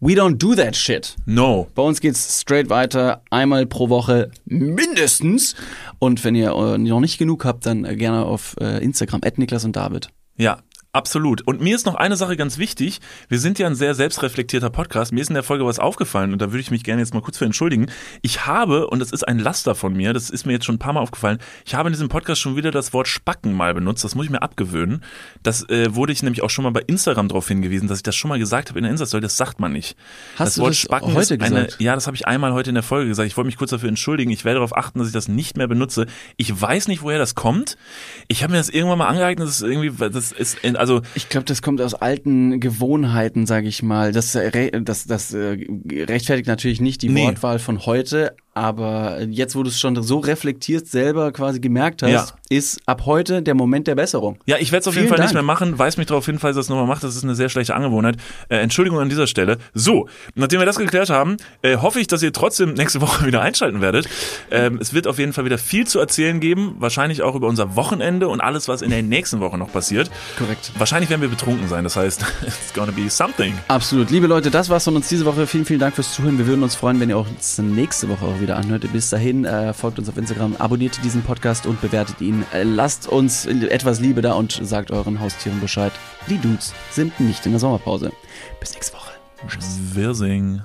Speaker 2: We don't do that shit.
Speaker 4: No.
Speaker 2: Bei uns geht's straight weiter, einmal pro Woche mindestens. Und wenn ihr äh, noch nicht genug habt, dann äh, gerne auf äh, Instagram, Niklas und David.
Speaker 4: Ja, absolut. Und mir ist noch eine Sache ganz wichtig. Wir sind ja ein sehr selbstreflektierter Podcast. Mir ist in der Folge was aufgefallen und da würde ich mich gerne jetzt mal kurz für entschuldigen. Ich habe, und das ist ein Laster von mir, das ist mir jetzt schon ein paar Mal aufgefallen, ich habe in diesem Podcast schon wieder das Wort Spacken mal benutzt. Das muss ich mir abgewöhnen. Das äh, wurde ich nämlich auch schon mal bei Instagram darauf hingewiesen, dass ich das schon mal gesagt habe in der Insta-Story. Das sagt man nicht.
Speaker 2: Hast
Speaker 4: das
Speaker 2: du
Speaker 4: Wort
Speaker 2: das
Speaker 4: Spacken
Speaker 2: heute
Speaker 4: ist eine,
Speaker 2: gesagt?
Speaker 4: ja, das habe ich einmal heute in der Folge gesagt. Ich wollte mich kurz dafür entschuldigen. Ich werde darauf achten, dass ich das nicht mehr benutze. Ich weiß nicht, woher das kommt. Ich habe mir das irgendwann mal angeeignet. Das ist irgendwie, das ist, also
Speaker 2: Ich glaube, das kommt aus alten Gewohnheiten, sage ich mal. Das, äh, das, das äh, rechtfertigt natürlich nicht die
Speaker 4: Nee.
Speaker 2: Wortwahl von heute, aber jetzt, wo du es schon so reflektiert selber quasi gemerkt hast,
Speaker 4: Ja.
Speaker 2: ist ab heute der Moment der Besserung.
Speaker 4: Ja, ich werde es auf jeden
Speaker 2: Vielen
Speaker 4: Fall nicht
Speaker 2: Dank.
Speaker 4: mehr machen. Weiß mich darauf hin, falls ihr das nochmal macht. Das ist eine sehr schlechte Angewohnheit. Äh, Entschuldigung an dieser Stelle. So, nachdem wir das geklärt haben, äh, hoffe ich, dass ihr trotzdem nächste Woche [laughs] wieder einschalten werdet. Ähm, es wird auf jeden Fall wieder viel zu erzählen geben. Wahrscheinlich auch über unser Wochenende und alles, was in der nächsten Woche noch passiert.
Speaker 2: Korrekt.
Speaker 4: Wahrscheinlich werden wir betrunken sein. Das heißt, [laughs] it's gonna be something.
Speaker 2: Absolut. Liebe Leute, das war's von uns diese Woche. Vielen, vielen Dank fürs Zuhören. Wir würden uns freuen, wenn ihr auch uns nächste Woche auch wieder anhört. Bis dahin, äh, folgt uns auf Instagram, abonniert diesen Podcast und bewertet ihn. Äh, lasst uns etwas Liebe da und sagt euren Haustieren Bescheid. Die Dudes sind nicht in der Sommerpause. Bis nächste Woche. Tschüss.
Speaker 4: Wir singen.